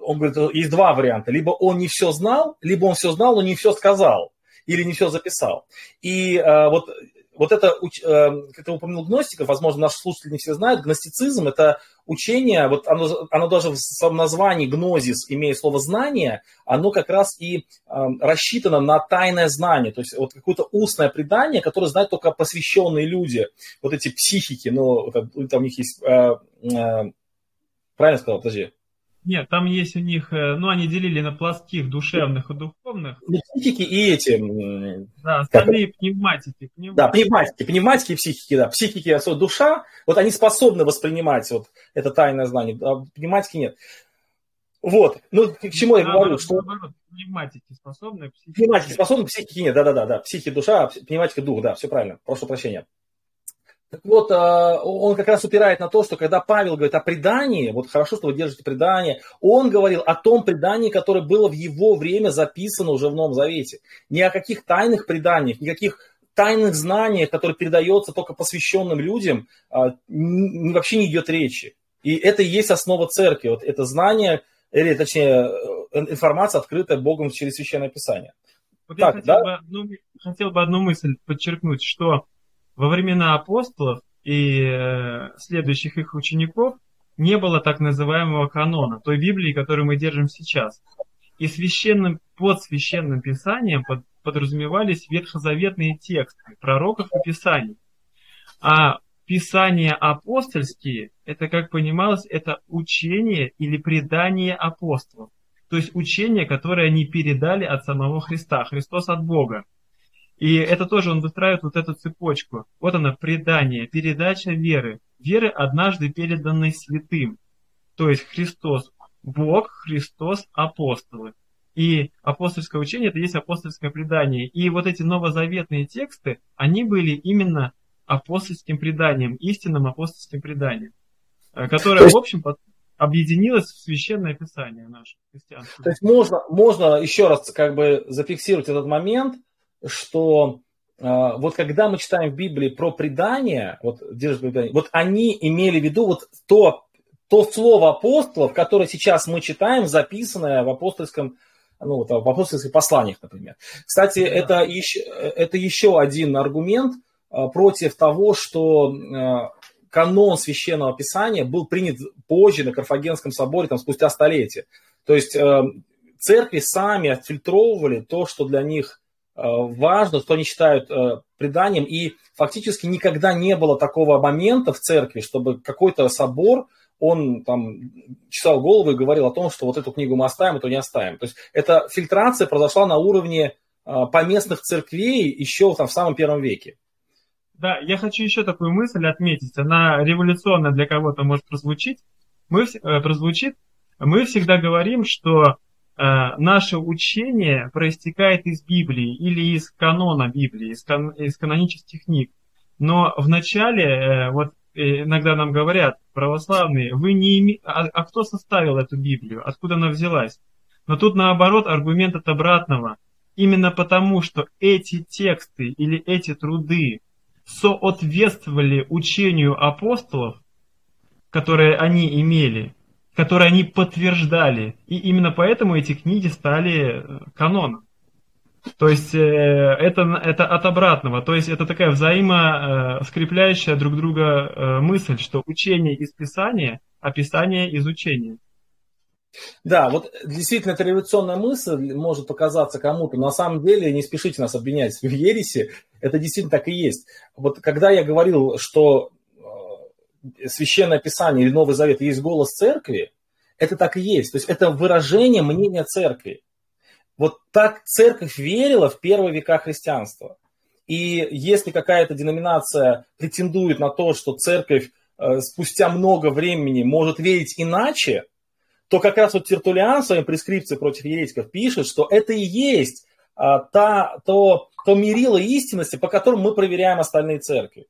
Он говорит, есть два варианта. Либо он не все знал, либо он все знал, но не все сказал или не все записал. И э, вот вот это, э, как ты упомянул гностиков, возможно, наши слушатели не все знают, гностицизм – это учение, вот оно, оно даже в своем названии гнозис, имея слово знание, оно как раз и э, рассчитано на тайное знание, то есть вот какое-то устное предание, которое знают только посвященные люди, вот эти психики, ну, там у них есть, э, правильно сказал, подожди, нет, там есть у них, э, ну, они делили на плоских, душевных и духовных. Психики и эти... Да, остальные как... пневматики, пневматики. Да, пневматики, пневматики и психики, да. Психики, особенно душа, вот они способны воспринимать вот это тайное знание, а пневматики нет. Вот, ну, к чему я говорю, что... Наоборот, пневматики способны, психики... Пневматики способны, психики нет, да-да-да, психи душа, пневматика дух, да, все правильно, прошу прощения. Так вот, а, он как раз упирает на то, что когда Павел говорит о предании, вот хорошо, что вы держите предание, он говорил о том предании, которое было в его время записано уже в Новом Завете. Ни о каких тайных преданиях, никаких тайных знаниях, которые передаются только посвященным людям, а, вообще не идет речи. И это и есть основа церкви. Вот это знание, или точнее э, информация, открытая Богом через Священное Писание. Вот так, я хотел, да? бы одну, хотел бы одну мысль подчеркнуть, что во времена апостолов и э, следующих их учеников не было так называемого канона, той Библии, которую мы держим сейчас. И священным, под священным писанием под, подразумевались ветхозаветные тексты пророков и писаний. А писания апостольские, это, как понималось, это учение или предание апостолов. То есть учение, которое они передали от самого Христа, Христос от Бога. И это тоже он выстраивает вот эту цепочку. Вот она, предание, передача веры. Веры, однажды переданной святым. То есть Христос Бог, Христос апостолы. И апостольское учение – это есть апостольское предание. И вот эти новозаветные тексты, они были именно апостольским преданием, истинным апостольским преданием, э, которое, есть... в общем, объединилось в священное писание наше христианское. То есть можно, можно еще раз как бы зафиксировать этот момент, что Uh, вот когда мы читаем в Библии про предание, вот, предание, вот они имели в виду вот то, то слово апостолов, которое сейчас мы читаем, записанное в апостольском, ну, вот, в апостольских посланиях, например. Кстати, да. это, еще, это еще один аргумент uh, против того, что uh, канон священного писания был принят позже на Карфагенском соборе, там, спустя столетия. То есть церкви сами отфильтровывали то, что для них Э, важно, что они считают э, преданием, и фактически никогда не было такого момента в церкви, чтобы какой-то собор, он там чесал голову и говорил о том, что вот эту книгу мы оставим, эту не оставим. То есть эта фильтрация произошла на уровне э, поместных церквей еще там, в самом первом веке. Да, я хочу еще такую мысль отметить. Она революционная для кого-то может прозвучить. Мы, э, прозвучит. Мы всегда говорим, что Э, наше учение проистекает из Библии или из канона Библии, из, кан, из канонических книг. Но вначале, э, вот э, иногда нам говорят, православные, вы не име... а, а кто составил эту Библию, откуда она взялась? Но тут наоборот аргумент от обратного. Именно потому, что эти тексты или эти труды соответствовали учению апостолов, которые они имели, которые они подтверждали. И именно поэтому эти книги стали э, каноном. То есть э, это, это от обратного. То есть это такая взаимоскрепляющая э, друг друга мысль, что учение из Писания, а Писание из учения. Да, вот действительно эта революционная мысль может показаться кому-то. На самом деле, не спешите нас обвинять в ересе, это действительно так и есть. Вот когда я говорил, что Священное Писание или Новый Завет есть голос церкви, это так и есть. То есть это выражение мнения церкви. Вот так церковь верила в первые века христианства. И если какая-то деноминация претендует на то, что церковь э, спустя много времени может верить иначе, то как раз вот Тертулиан в своей прескрипции против еретиков пишет, что это и есть а, та, то, то мерило истинности, по которому мы проверяем остальные церкви.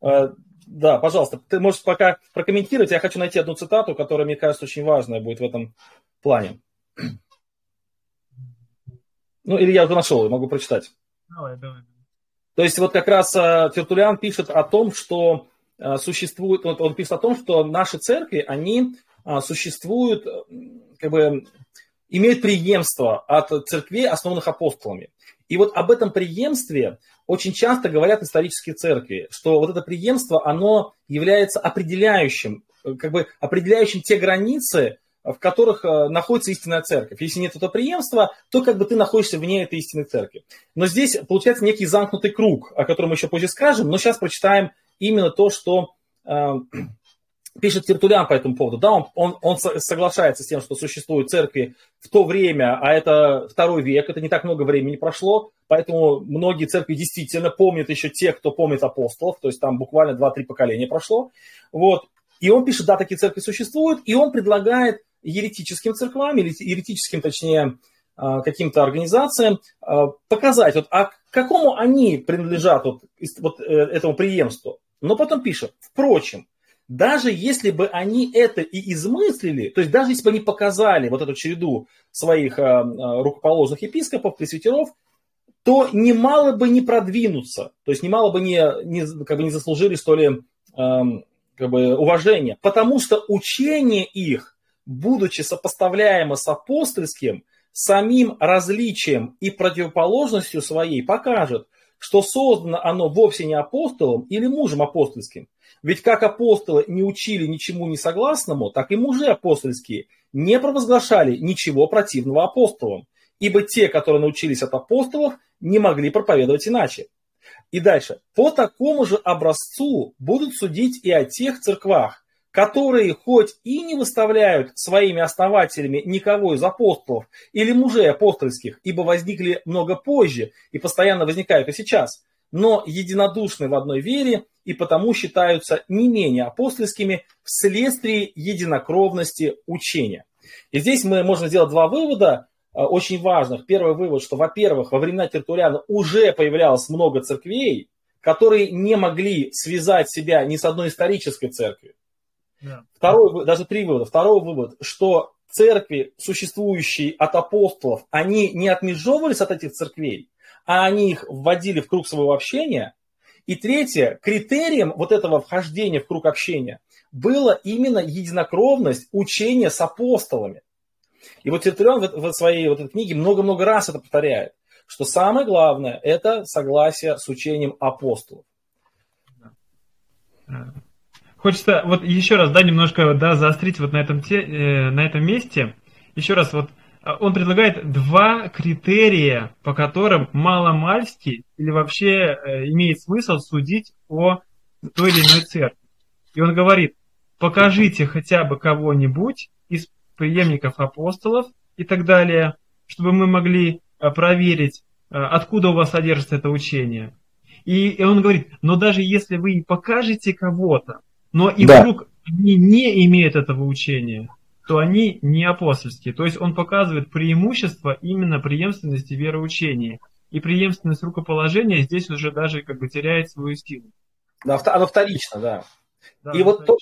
Э, да, пожалуйста, ты можешь пока прокомментировать. Я хочу найти одну цитату, которая, мне кажется, очень важная будет в этом плане. Ну, или я уже нашел, могу прочитать. Давай, давай. То есть вот как раз э, Тертулян пишет о том, что э, существует, он пишет о том, что наши церкви, они э, существуют, как бы, имеют преемство от церквей, основанных апостолами. И вот об этом преемстве очень часто говорят исторические церкви, что вот это преемство, оно является определяющим, как бы определяющим те границы, в которых э, находится истинная церковь. Если нет этого преемства, то как бы ты находишься вне этой истинной церкви. Но здесь получается некий замкнутый круг, о котором мы еще позже скажем, но сейчас прочитаем именно то, что э, пишет Тертулян по этому поводу. Да, он, он, он соглашается с тем, что существуют церкви в то время, а это второй век, это не так много времени прошло, поэтому многие церкви действительно помнят еще тех, кто помнит апостолов, то есть там буквально 2-3 поколения прошло. Вот. И он пишет, да, такие церкви существуют, и он предлагает еретическим церквам, или еретическим, точнее, а, каким-то организациям а, показать, вот, а к какому они принадлежат вот, вот э, этому преемству. Но потом пишет, впрочем, даже если бы они это и измыслили, то есть даже если бы они показали вот эту череду своих а, рукоположных епископов, пресвитеров, то немало бы не продвинуться, то есть немало бы не, не, как бы не заслужили, что ли, как бы, уважения, потому что учение их будучи сопоставляемо с апостольским, самим различием и противоположностью своей покажет, что создано оно вовсе не апостолом или мужем апостольским. Ведь как апостолы не учили ничему не согласному, так и мужи апостольские не провозглашали ничего противного апостолам, ибо те, которые научились от апостолов, не могли проповедовать иначе. И дальше. По такому же образцу будут судить и о тех церквах, которые хоть и не выставляют своими основателями никого из апостолов или мужей апостольских, ибо возникли много позже и постоянно возникают и сейчас, но единодушны в одной вере и потому считаются не менее апостольскими вследствие единокровности учения. И здесь мы можем сделать два вывода э, очень важных. Первый вывод, что, во-первых, во времена Тертуляна уже появлялось много церквей, которые не могли связать себя ни с одной исторической церковью. Yeah. Второй, даже три вывода. Второй вывод, что церкви, существующие от апостолов, они не отмежевывались от этих церквей, а они их вводили в круг своего общения. И третье, критерием вот этого вхождения в круг общения было именно единокровность учения с апостолами. И вот Тертулиан в своей вот этой книге много-много раз это повторяет, что самое главное – это согласие с учением апостолов. Хочется вот еще раз, да, немножко, да, заострить вот на этом, те, э, на этом месте. Еще раз, вот а, он предлагает два критерия, по которым маломальски или вообще э, имеет смысл судить о той или иной церкви. И он говорит, покажите хотя бы кого-нибудь из преемников апостолов и так далее, чтобы мы могли э, проверить, э, откуда у вас содержится это учение. И, он говорит, но даже если вы покажете кого-то, но и да. вдруг они не имеют этого учения, то они не апостольские. То есть он показывает преимущество именно преемственности вероучения. И преемственность рукоположения здесь уже даже как бы теряет свою силу. Да, оно вторично, да. да и, вот тот,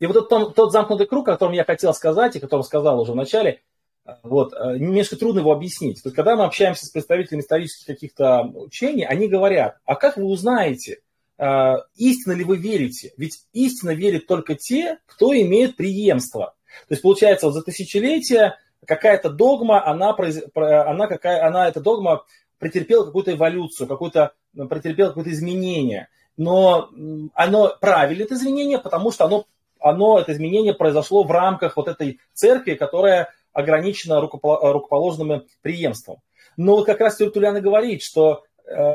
и вот тот, тот замкнутый круг, о котором я хотел сказать, и о котором сказал уже в начале, вот, э, немножко трудно его объяснить. То есть, когда мы общаемся с представителями исторических каких-то учений, они говорят, а как вы узнаете, истинно ли вы верите? Ведь истинно верят только те, кто имеет преемство. То есть получается, вот за тысячелетия какая-то догма, она, она, какая, она эта догма претерпела какую-то эволюцию, какую-то, претерпела какое-то изменение. Но оно правильное это изменение, потому что оно, оно, это изменение произошло в рамках вот этой церкви, которая ограничена рукоположным преемством. Но как раз Тертулян и говорит, что э,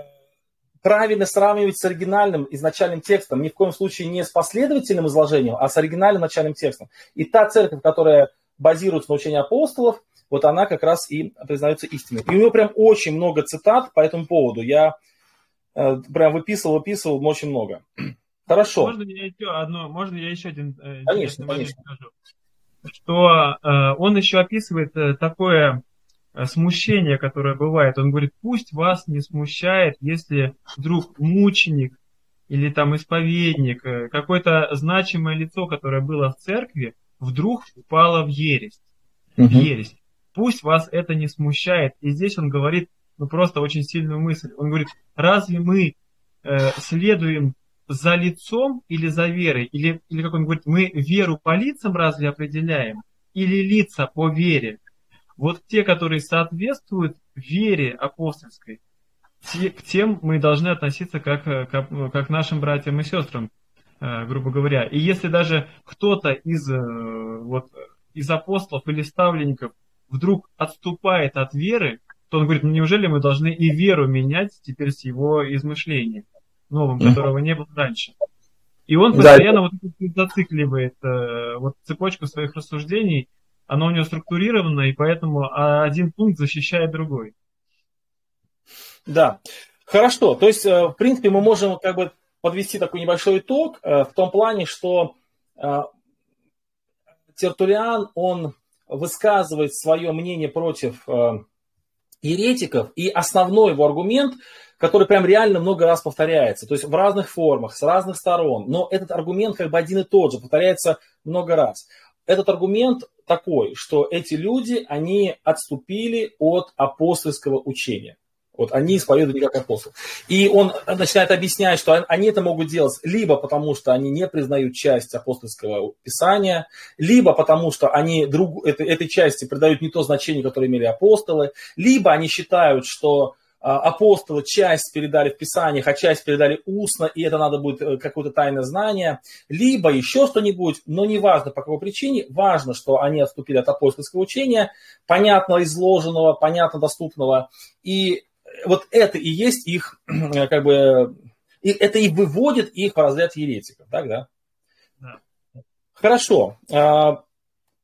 правильно сравнивать с оригинальным изначальным текстом, ни в коем случае не с последовательным изложением, а с оригинальным начальным текстом. И та церковь, которая базируется на учении апостолов, вот она как раз и признается истиной. И у него прям очень много цитат по этому поводу. Я э, прям выписывал, выписывал очень много. Хорошо. Можно я еще одно, можно я еще один э, конечно, конечно. скажу? Что э, он еще описывает э, такое смущение, которое бывает. Он говорит, пусть вас не смущает, если вдруг мученик или там исповедник, э, какое-то значимое лицо, которое было в церкви, вдруг упало в ересь. В ересь. Пусть вас это не смущает. И здесь он говорит, ну, просто очень сильную мысль. Он говорит, разве мы э, следуем за лицом или за верой? Или, или, как он говорит, мы веру по лицам разве определяем? Или лица по вере? Вот те, которые соответствуют вере апостольской, те, к тем мы должны относиться как, как, как к нашим братьям и сестрам, э, грубо говоря. И если даже кто-то из, э, вот, из апостолов или ставленников вдруг отступает от веры, то он говорит, ну неужели мы должны и веру менять теперь с его измышлением? новым, которого не было раньше. И он постоянно да. вот зацикливает э, вот цепочку своих рассуждений, оно у него структурировано, и поэтому один пункт защищает другой. Да, хорошо. То есть, э, в принципе, мы можем как бы подвести такой небольшой итог э, в том плане, что э, Тертулиан, он высказывает свое мнение против еретиков, и основной его аргумент – который прям реально много раз повторяется, то есть в разных формах, с разных сторон, но этот аргумент как бы один и тот же, повторяется много раз. Этот аргумент такой, что эти люди, они отступили от апостольского учения. Вот они исповедуют как апостол. И он начинает объяснять, что они это могут делать либо потому, что они не признают часть апостольского писания, либо потому, что они друг, этой, этой части придают не то значение, которое имели апостолы, либо они считают, что апостолы часть передали в Писаниях, а часть передали устно, и это надо будет э, какое-то тайное знание, либо еще что-нибудь, но не важно по какой причине, важно, что они отступили от апостольского учения, понятно изложенного, понятно доступного, и вот это и есть их, как бы, и это и выводит их в разряд еретиков, так, да? да. Хорошо. А,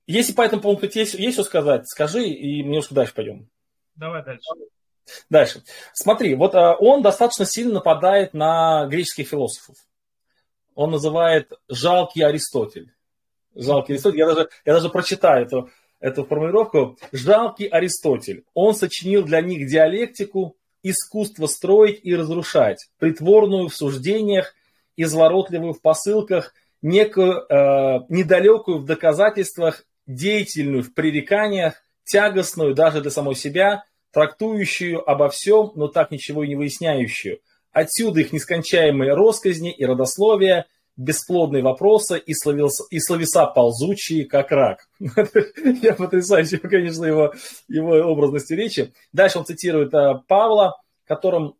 если по этому пункту есть, есть что сказать, скажи, и мы немножко дальше пойдем. Давай дальше. Дальше. Смотри, вот а, он достаточно сильно нападает на греческих философов. Он называет жалкий Аристотель. Жалкий Аристотель. Я даже, я даже прочитаю эту, эту формулировку. Жалкий Аристотель. Он сочинил для них диалектику, искусство строить и разрушать, притворную в суждениях, изворотливую в посылках, некую э, недалекую в доказательствах, деятельную в пререканиях, тягостную даже для самой себя – трактующую обо всем, но так ничего и не выясняющую. Отсюда их нескончаемые росказни и родословия, бесплодные вопросы и, словеса, и словеса ползучие, как рак. Я потрясающе, конечно, его, его образности речи. Дальше он цитирует э, Павла, которым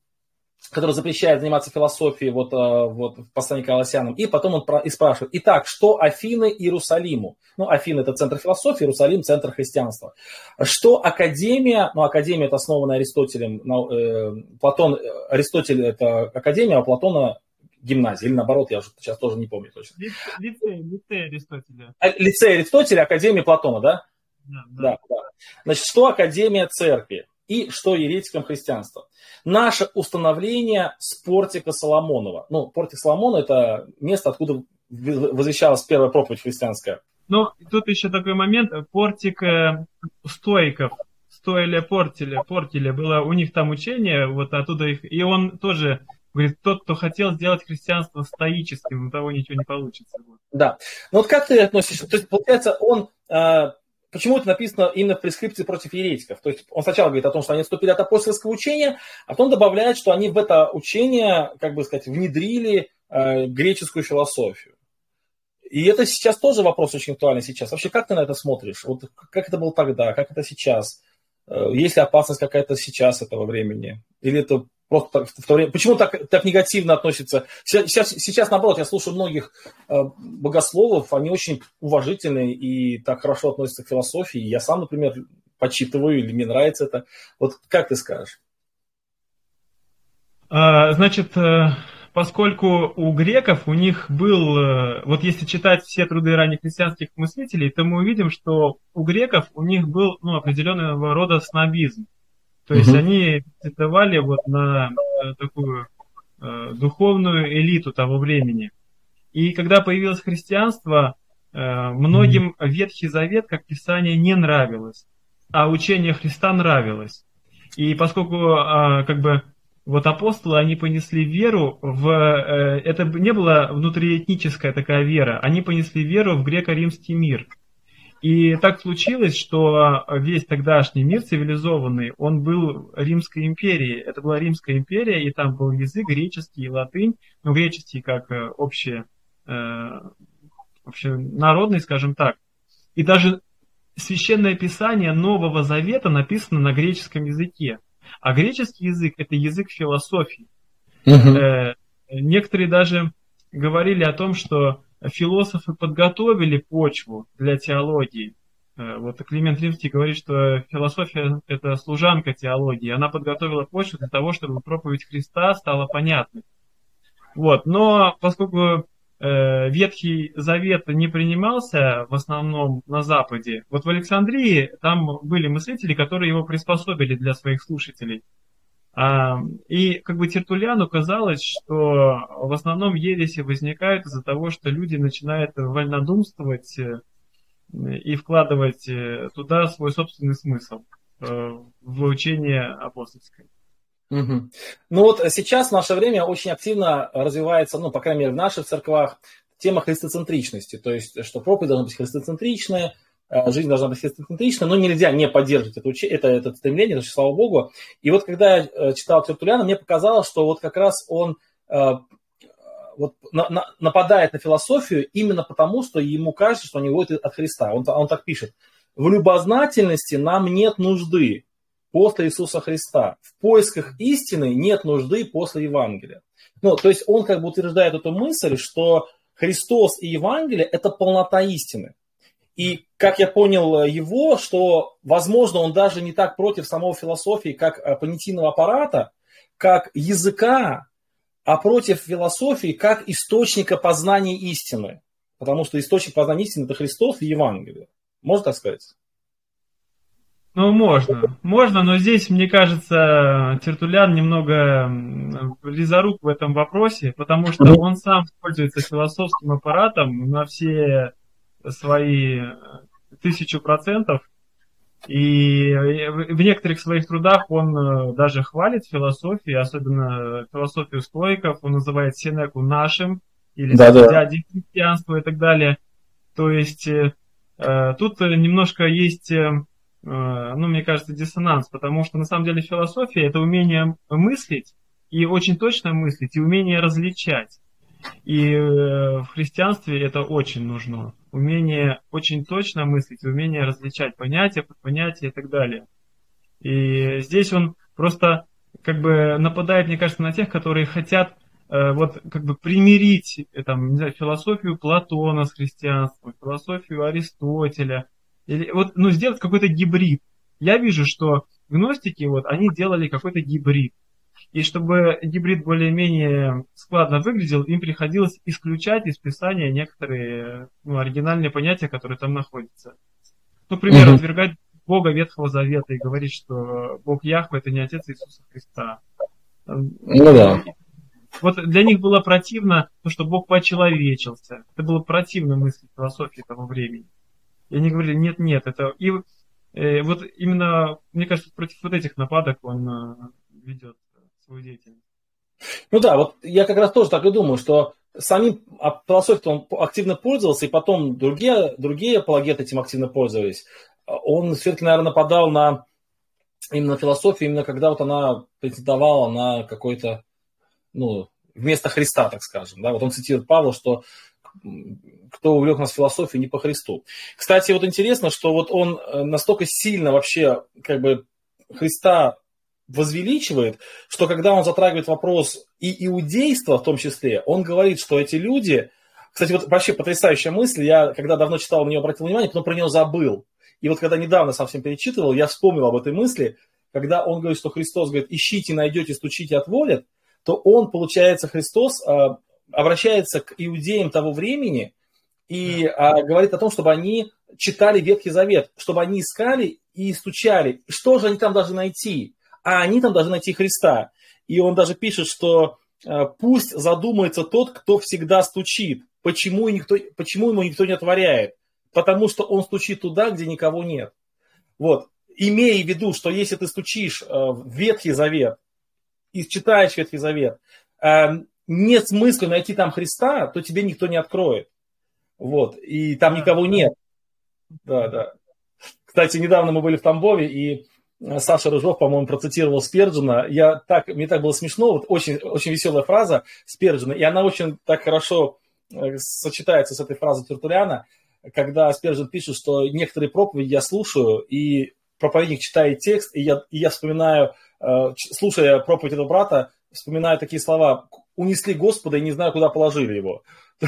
который запрещает заниматься философией вот, э, вот в послании к Колоссянам. И потом он и спрашивает, итак, что Афины Иерусалиму? Ну, Афины это центр философии, Иерусалим центр христианства. Что Академия, ну, Академия это основана Аристотелем, э, Платон, Аристотель это Академия, а Платона гимназия, или наоборот, я уже сейчас тоже не помню точно. Лицей, лицей Аристотеля. А, лицей Аристотеля, Академия Платона? Да, да. да, да. Значит, что Академия Церкви? И что еретикам христианства. Наше установление с портика Соломонова. Ну, портик Соломона – это место, откуда возвещалась первая проповедь христианская. Ну, тут еще такой момент. Портик э, стоиков, стоили портили, портили, было у них там учение, вот оттуда их, и он тоже говорит, тот, кто хотел сделать христианство стоическим, у того ничего не получится. Да. Ну вот как ты относишься? То есть, получается, он э, Почему это написано именно в прескрипции против еретиков? То есть он сначала говорит о том, что они отступили от апостольского учения, а потом добавляет, что они в это учение, как бы сказать, внедрили э, греческую философию. И это сейчас тоже вопрос очень актуальный сейчас. Вообще, как ты на это смотришь? Вот как это было тогда, как это сейчас? Э, есть ли опасность какая-то сейчас этого времени? Или это Просто в то время. Почему так, так негативно относятся? Сейчас, сейчас, наоборот, я слушаю многих э, богословов, они очень уважительные и так хорошо относятся к философии. Я сам, например, почитываю или мне нравится это. Вот как ты скажешь? А, значит, э, поскольку у греков у них был, э, вот если читать все труды ранних христианских мыслителей, то мы увидим, что у греков у них был ну, определенного рода снобизм. То есть угу. они претендовали вот на э, такую э, духовную элиту того времени. И когда появилось христианство, э, многим Ветхий Завет как Писание не нравилось, а учение Христа нравилось. И поскольку э, как бы вот апостолы, они понесли веру в... Э, это не была внутриэтническая такая вера, они понесли веру в греко-римский мир. И так случилось, что весь тогдашний мир цивилизованный, он был Римской империей. Это была Римская империя, и там был язык греческий и латынь, ну, греческий как э, общее, э, общенародный, скажем так. И даже священное писание Нового Завета написано на греческом языке. А греческий язык – это язык философии. Угу. Э, некоторые даже говорили о том, что философы подготовили почву для теологии. Э, вот Климент Римский говорит, что философия – это служанка теологии. Она подготовила почву для того, чтобы проповедь Христа стала понятной. Вот. Но поскольку э, Ветхий Завет не принимался в основном на Западе, вот в Александрии там были мыслители, которые его приспособили для своих слушателей. И как бы Тертулиану казалось, что в основном ереси возникают из-за того, что люди начинают вольнодумствовать э, и вкладывать э, туда свой собственный смысл э, в учение апостольское. Угу. Ну вот сейчас в наше время очень активно развивается, ну, по крайней мере, в наших церквах тема христоцентричности, то есть, что проповедь должна быть христоцентричная, жизнь должна быть естественно, но нельзя не поддерживать это, это, это стремление, что, слава богу. И вот когда я э, читал Тертуляна, мне показалось, что вот как раз он э, вот, на, на, нападает на философию именно потому, что ему кажется, что у него это от Христа. Он, он так пишет. В любознательности нам нет нужды после Иисуса Христа. В поисках истины нет нужды после Евангелия. Ну, то есть он как бы утверждает эту мысль, что Христос и Евангелие – это полнота истины. И как я понял э, его, что, возможно, он даже не так против самого философии, как э, понятийного аппарата, как языка, а против философии как источника познания истины. Потому что источник познания истины – это Христос и Евангелие. Можно так сказать? Ну, можно. Можно, но здесь, мне кажется, Тертулян немного близорук в этом вопросе, потому что он сам пользуется философским аппаратом на все свои э, тысячу процентов. И в некоторых своих трудах он э, даже хвалит философию, особенно философию стоиков, он называет Сенеку нашим, или да, дядей христианства и так далее. То есть э, тут немножко есть, ну, мне кажется, диссонанс, потому что на самом деле философия это умение мыслить, и очень точно мыслить, и умение различать. И э, в христианстве это очень нужно. Умение очень точно мыслить, умение различать понятия, подпонятия и так далее. И здесь он просто как бы нападает, мне кажется, на тех, которые хотят э, вот как бы примирить э, там, не знаю, философию Платона с христианством, философию Аристотеля, или вот, ну, сделать какой-то гибрид. Я вижу, что гностики, вот, они делали какой-то гибрид. И чтобы гибрид более-менее складно выглядел, им приходилось исключать из писания некоторые ну, оригинальные понятия, которые там находятся. Ну, например, mm-hmm. отвергать Бога Ветхого Завета и говорить, что Бог Яхва это не Отец Иисуса Христа. Ну да. Вот для них было противно то, что Бог почеловечился. Это было противно мысли философии того времени. И они говорили, нет, нет, это... И э, вот именно, мне кажется, против вот этих нападок он э, ведет свою деятельность. Ну да, вот я как раз тоже так и думаю, что самим философией он активно пользовался, и потом другие, другие апологеты этим активно пользовались. Он все-таки, наверное, нападал на именно философию, именно когда вот она претендовала на какой-то, ну, вместо Христа, так скажем. Да? Вот он цитирует Павла, что кто увлек нас философией не по Христу. Кстати, вот интересно, что вот он э, настолько сильно вообще как бы Христа возвеличивает, что когда он затрагивает вопрос и иудейства в том числе, он говорит, что эти люди... Кстати, вот вообще потрясающая мысль, я когда давно читал, на нее обратил внимание, потом про нее забыл. И вот когда недавно совсем перечитывал, я вспомнил об этой мысли, когда он говорит, что Христос говорит, ищите, найдете, стучите, отволят, то он, получается, Христос а, обращается к иудеям того времени и а, говорит о том, чтобы они читали Ветхий Завет, чтобы они искали и стучали. Что же они там должны найти? А они там должны найти Христа. И он даже пишет, что э, пусть задумается тот, кто всегда стучит. Почему, никто, почему ему никто не отворяет? Потому что он стучит туда, где никого нет. Вот. Имея в виду, что если ты стучишь э, в Ветхий Завет и читаешь Ветхий Завет, э, нет смысла найти там Христа, то тебе никто не откроет. Вот. И там никого нет. Да, да. Кстати, недавно мы были в Тамбове, и Саша Рыжов, по-моему, процитировал Сперджина. Я так, мне так было смешно, вот очень, очень веселая фраза Сперджина, и она очень так хорошо э, сочетается с этой фразой Тертуляна, когда Сперджин пишет, что некоторые проповеди я слушаю, и проповедник читает текст, и я, и я вспоминаю, э, слушая проповедь этого брата, вспоминаю такие слова «унесли Господа и не знаю, куда положили его». То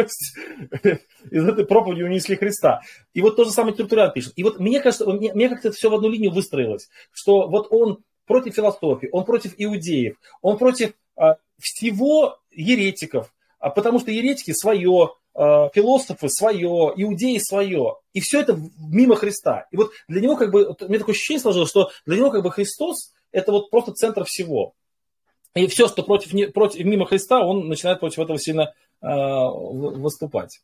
есть из этой проповеди унесли Христа. И вот то же самое Тертулян пишет. И вот мне кажется, мне, мне как-то все в одну линию выстроилось, что вот он против философии, он против иудеев, он против а, всего еретиков, а потому что еретики свое, а, философы свое, иудеи свое. И все это мимо Христа. И вот для него как бы, вот, мне такое ощущение сложилось, что для него как бы Христос это вот просто центр всего. И все, что против, против, мимо Христа, он начинает против этого сильно э, выступать.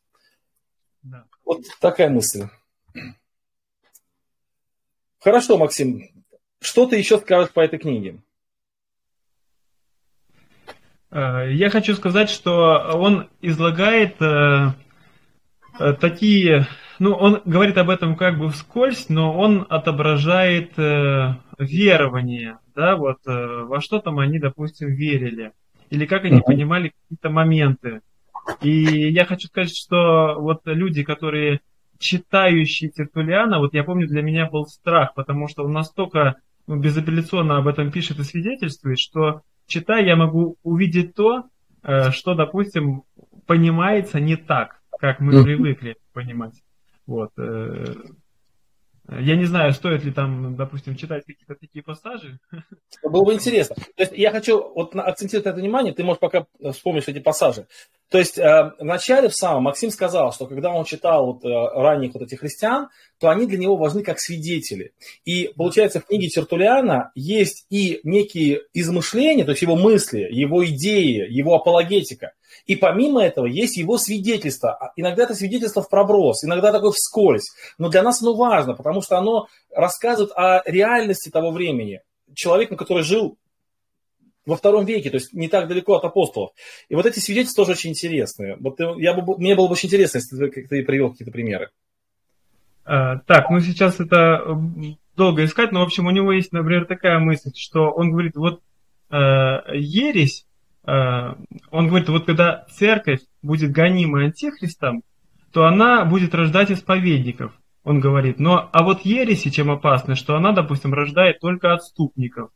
Да. Вот такая мысль. Хорошо, Максим. Что ты еще скажешь по этой книге? Э, я хочу сказать, что он излагает э, э, такие, ну, он говорит об этом как бы вскользь, но он отображает э, верование да, вот э, во что там они, допустим, верили, или как они понимали какие-то моменты. И я хочу сказать, что вот люди, которые читающие Тертулиана, вот я помню, для меня был страх, потому что он настолько ну, безапелляционно об этом пишет и свидетельствует, что читая, я могу увидеть то, э, что, допустим, понимается не так, как мы привыкли понимать. Вот. Я не знаю, стоит ли там, допустим, читать какие-то такие пассажи. Было бы интересно. То есть я хочу вот акцентировать это внимание, ты можешь пока вспомнишь эти пассажи. То есть э, в начале в самом Максим сказал, что когда он читал вот, э, ранних вот этих христиан, то они для него важны как свидетели. И получается, в книге Тертулиана есть и некие измышления, то есть его мысли, его идеи, его апологетика. И помимо этого есть его свидетельство. А иногда это свидетельство в проброс, иногда такое вскользь. Но для нас оно важно, потому что оно рассказывает о реальности того времени. Человек, который жил во втором веке, то есть не так далеко от апостолов. И вот эти свидетельства тоже очень интересные. Вот я бы, мне было бы очень интересно, если ты, ты привел какие-то примеры. А, так, ну сейчас это долго искать, но в общем у него есть, например, такая мысль, что он говорит, вот э, ересь Э, он говорит, вот когда церковь будет гонима антихристом, то она будет рождать исповедников, он говорит. Но, а вот ереси чем опасно, что она, допустим, рождает только отступников.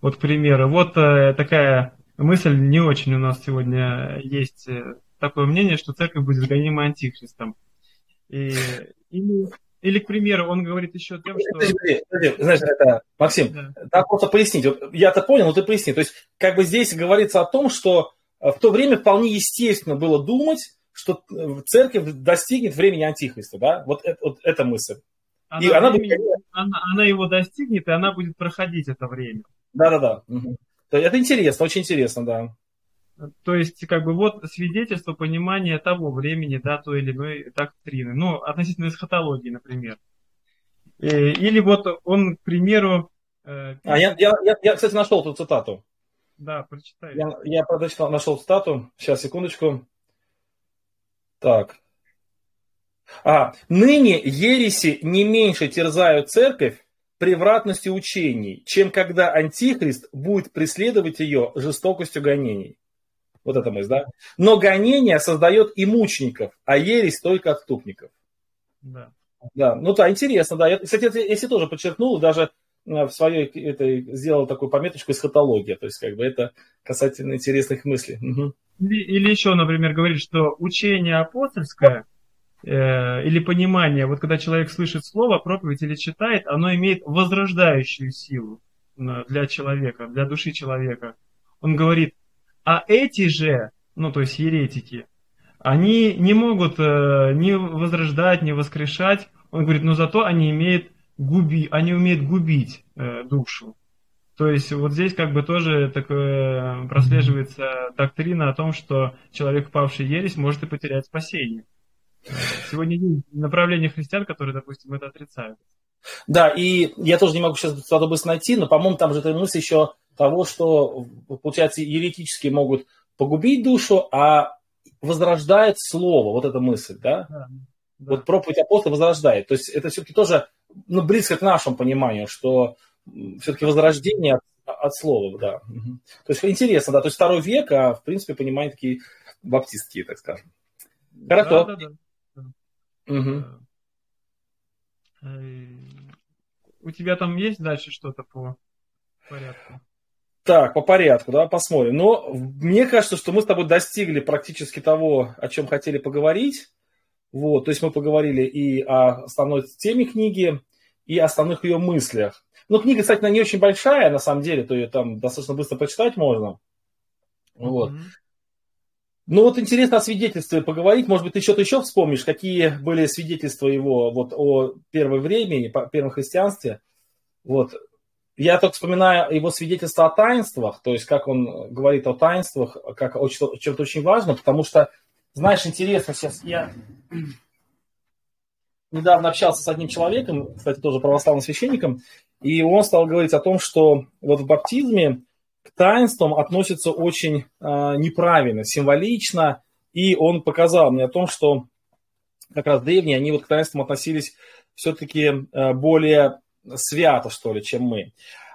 Вот, к примеру, вот э, такая мысль не очень у нас сегодня есть э, такое мнение, что церковь будет гонима антихристом. И, или или, к примеру, он говорит еще тем, что... Подожди, подожди, знаешь, это, Максим, да. надо просто пояснить. Вот я-то понял, но ты поясни. То есть, как бы здесь говорится о том, что э, в то время вполне естественно было думать, что церковь достигнет времени Антихриста, да? Вот, это, вот эта мысль. Она, и она, будет... она, она его достигнет, и она будет проходить это время. Да-да-да. Угу. Это интересно, очень интересно, да. То есть, как бы вот свидетельство понимания того времени, да, той или иной доктрины. Ну, относительно эсхатологии, например. Э, или вот он, к примеру... Э, а я, я, я, я, кстати, нашел эту цитату. Да, прочитай. Я, я прочитал, нашел цитату. Сейчас, секундочку. Так. А, ныне ереси не меньше терзают церковь превратностью учений, чем когда антихрист будет преследовать ее жестокостью гонений. Вот эта мысль, да? Но гонение создает и мучеников, а ересь только отступников. Да. Да, ну да, интересно, да. Я, кстати, я, если тоже подчеркнул, даже э, в своей этой сделал такую пометочку эсхатология, то есть как бы это касательно интересных мыслей. Угу. Или, или еще, например, говорит, что учение апостольское э, или понимание, вот когда человек слышит слово, проповедь или читает, оно имеет возрождающую силу э, для человека, для души человека. Он говорит, а эти же, ну то есть еретики, они не могут э, ни возрождать, ни воскрешать. Он говорит, но зато они имеют губи, они умеют губить э, душу. То есть вот здесь как бы тоже такое прослеживается доктрина о том, что человек, впавший в ересь, может и потерять спасение. Сегодня есть направление христиан, которые, допустим, это отрицают. Да, и я тоже не могу сейчас это быстро найти, но, по-моему, там же эта мысль еще того, что, получается, еретически могут погубить душу, а возрождает слово, вот эта мысль, да? Да. Вот проповедь апостола возрождает. То есть это все-таки тоже ну, близко к нашему пониманию, что все-таки возрождение от, от слова, да. Угу. То есть интересно, да, то есть второй век, а в принципе понимание такие баптистские, так скажем. Хорошо. Да, да, да. Угу. У тебя там есть дальше что-то по порядку? Так, по порядку, да, посмотрим. Но мне кажется, что мы с тобой достигли практически того, о чем хотели поговорить. Вот, то есть мы поговорили и о основной теме книги, и о основных ее мыслях. Ну, книга, кстати, она не очень большая, на самом деле, то ее там достаточно быстро прочитать можно. Вот. Mm-hmm. Ну вот интересно о свидетельстве поговорить. Может быть, ты что-то еще вспомнишь, какие были свидетельства его вот о первой времени, о первом христианстве. Вот. Я только вспоминаю его свидетельство о таинствах, то есть как он говорит о таинствах, как о чем-то очень важно, потому что, знаешь, интересно, сейчас я недавно общался с одним человеком, кстати, тоже православным священником, и он стал говорить о том, что вот в баптизме таинствам относится очень э, неправильно, символично, и он показал мне о том, что как раз древние, они вот к таинствам относились все-таки э, более свято, что ли, чем мы.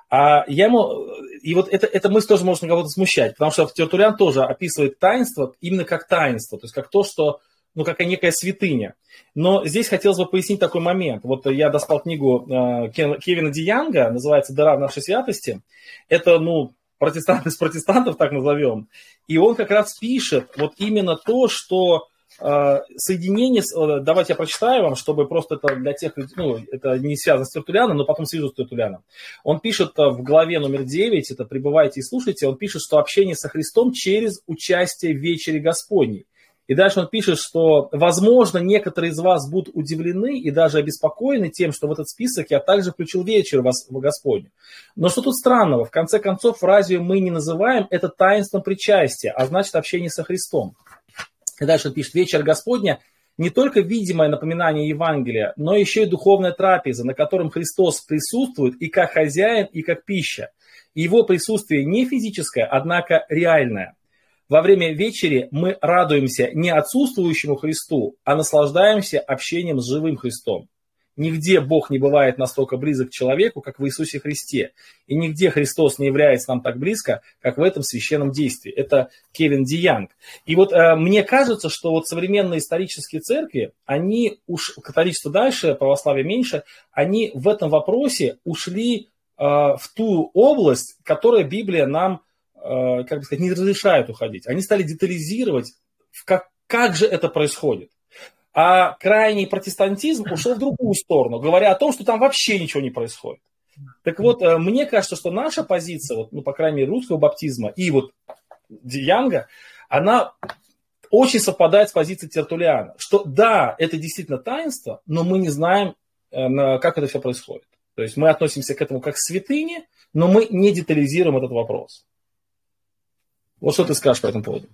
А я ему, и вот это, это мысль тоже может кого-то смущать, потому что Тертулян тоже описывает таинство именно как таинство, то есть как то, что, ну, как некая святыня. Но здесь хотелось бы пояснить такой момент. Вот я достал книгу э, Кевина Диянга, называется «Дыра в нашей святости». Это, ну, протестант из протестантов, так назовем. И он как раз пишет вот именно то, что э, соединение, э, давайте я прочитаю вам, чтобы просто это для тех, ну, это не связано с Тертуляном, но потом свяжу с Тертуляном. Он пишет э, в главе номер 9, это «Пребывайте и слушайте», он пишет, что общение со Христом через участие в вечере Господней. И дальше он пишет, что, возможно, некоторые из вас будут удивлены и даже обеспокоены тем, что в этот список я также включил вечер в Господню. Но что тут странного? В конце концов, разве мы не называем это таинством причастия, а значит общение со Христом? И дальше он пишет, вечер Господня не только видимое напоминание Евангелия, но еще и духовная трапеза, на котором Христос присутствует и как хозяин, и как пища. Его присутствие не физическое, однако реальное – во время вечери мы радуемся не отсутствующему Христу, а наслаждаемся общением с живым Христом. Нигде Бог не бывает настолько близок к человеку, как в Иисусе Христе. И нигде Христос не является нам так близко, как в этом священном действии. Это Кевин Диянг. И вот э, мне кажется, что вот современные исторические церкви, они уж, католичество дальше, православие меньше, они в этом вопросе ушли э, в ту область, которая Библия нам как бы сказать, не разрешают уходить. Они стали детализировать, как, как же это происходит. А крайний протестантизм ушел в другую сторону, говоря о том, что там вообще ничего не происходит. Так вот, э, мне кажется, что наша позиция, вот, ну, по крайней мере, русского баптизма и вот Янга, она очень совпадает с позицией Тертулиана, что да, это действительно таинство, но мы не знаем, э, как это все происходит. То есть мы относимся к этому как к святыне, но мы не детализируем этот вопрос. Вот что ты скажешь по этому поводу?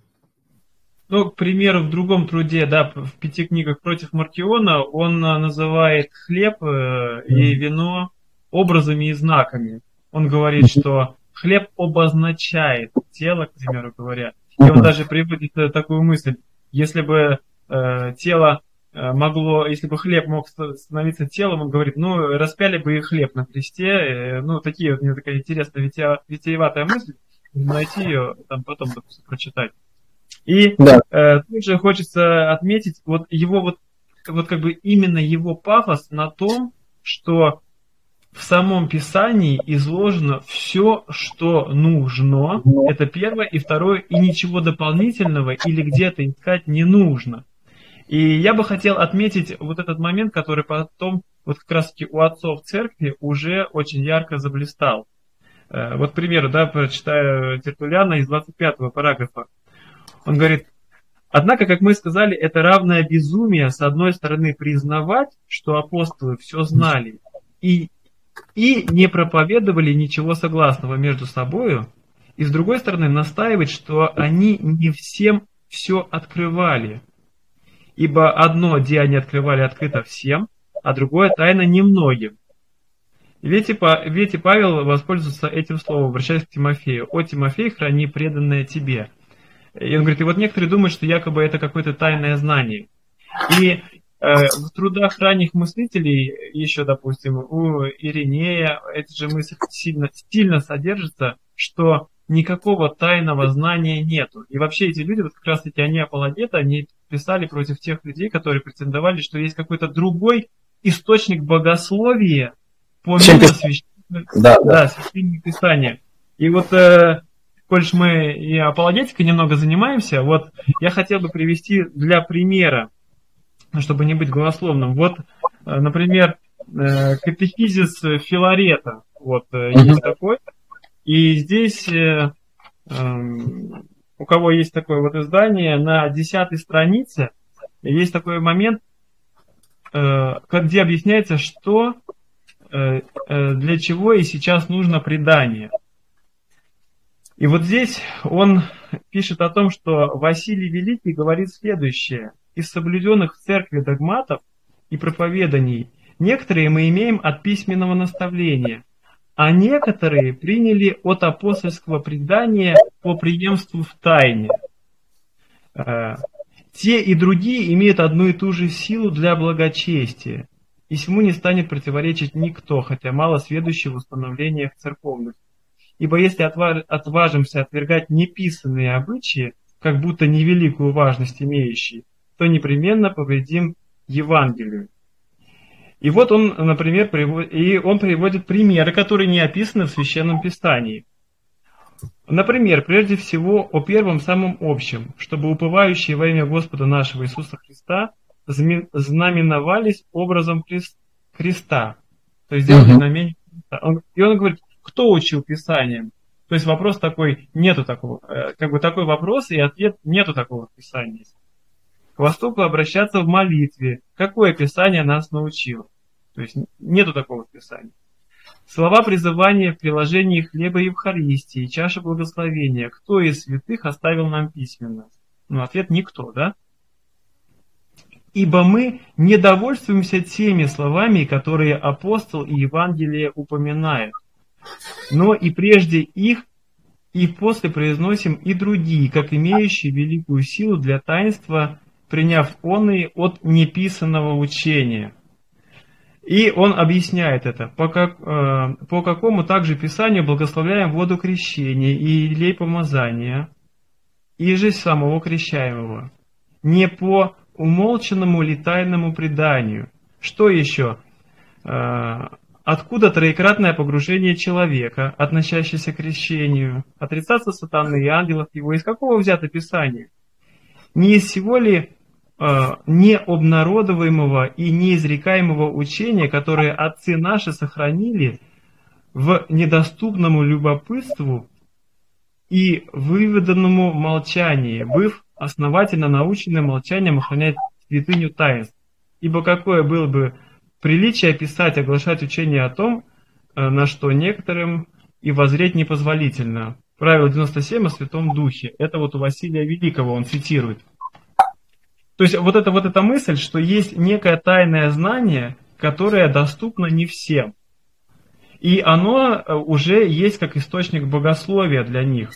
Ну, к примеру, в другом труде, да, в пяти книгах против Маркиона, он а, называет хлеб э, и вино образами и знаками. Он говорит, что хлеб обозначает тело, к примеру говоря. И он даже приводит э, такую мысль, если бы э, тело э, могло, если бы хлеб мог становиться телом, он говорит, ну, распяли бы и хлеб на кресте. Э, ну, такие вот, меня такая интересная витиеватая мысль найти ее, там потом, допустим, прочитать. И да. э, тут же хочется отметить вот его вот, вот как бы именно его пафос на том, что в самом Писании изложено все, что нужно. Это первое. И второе, и ничего дополнительного или где-то искать не нужно. И я бы хотел отметить вот этот момент, который потом вот как раз таки у отцов церкви уже очень ярко заблистал. Э, вот, к примеру, да, прочитаю Тертуляна из 25 параграфа. Он говорит, Однако, как мы сказали, это равное безумие, с одной стороны, признавать, что апостолы все знали и, и не проповедовали ничего согласного между собою, и с другой стороны, настаивать, что они не всем все открывали. Ибо одно деяние открывали открыто всем, а другое тайно немногим. Ведь и, ведь и Павел воспользуется этим словом, обращаясь к Тимофею. «О, Тимофей, храни преданное тебе». И он говорит, и вот некоторые думают, что якобы это какое-то тайное знание. И в трудах ранних мыслителей, еще, допустим, у Иринея, эти же мысли сильно, сильно содержатся, что никакого тайного знания нету. И вообще эти люди, вот как раз таки они апологеты, они писали против тех людей, которые претендовали, что есть какой-то другой источник богословия, помимо священного, да, да. Да, священного писания. И вот, э, коль мы и апологетикой немного занимаемся, вот я хотел бы привести для примера, чтобы не быть голословным. Вот, э, например, э, катехизис Филарета, вот э, есть такой, и здесь э, э, у кого есть такое вот издание, на десятой странице есть такой момент, э, где объясняется, что для чего и сейчас нужно предание. И вот здесь он пишет о том, что Василий Великий говорит следующее. Из соблюденных в церкви догматов и проповеданий некоторые мы имеем от письменного наставления, а некоторые приняли от апостольского предания по преемству в тайне. Э, те и другие имеют одну и ту же силу для благочестия, и всему не станет противоречить никто, хотя мало сведущий в установлениях церковных. Ибо если отважимся отвергать неписанные обычаи, как будто невеликую важность имеющие, то непременно повредим Евангелию. И вот он, например, приводит, и он приводит примеры, которые не описаны в Священном Писании. Например, прежде всего о первом самом общем, чтобы уповающие во имя Господа нашего Иисуса Христа знаменовались образом Христа. То есть сделали знамение Христа. И он говорит, кто учил Писанием? То есть вопрос такой, нету такого, э, как бы такой вопрос и ответ, нету такого в Писании. К Востоку обращаться в молитве. Какое Писание нас научило? То есть нету такого в Писании. Слова призывания в приложении хлеба Евхаристии, чаши благословения. Кто из святых оставил нам письменно? Ну, ответ никто, да? Ибо мы не довольствуемся теми словами, которые апостол и Евангелие упоминают, но и прежде их и после произносим и другие, как имеющие великую силу для таинства, приняв онные от неписанного учения. И он объясняет это, по, как, э, по какому также Писанию благословляем воду крещения и елей помазания, и жизнь самого крещаемого, не по умолченному ли тайному преданию. Что еще? Э, откуда троекратное погружение человека, относящееся к крещению, отрицаться сатаны и ангелов его, из какого взято Писание? Не из всего ли э, необнародоваемого и неизрекаемого учения, которое отцы наши сохранили в недоступному любопытству и выведанному молчании, быв основательно наученным молчанием охранять святыню таинств. Ибо какое было бы приличие писать, оглашать учение о том, э, на что некоторым и возреть непозволительно. Правило 97 о Святом Духе. Это вот у Василия Великого он цитирует. То есть вот эта вот эта мысль, что есть некое тайное знание, которое доступно не всем. И оно э, уже есть как источник богословия для них.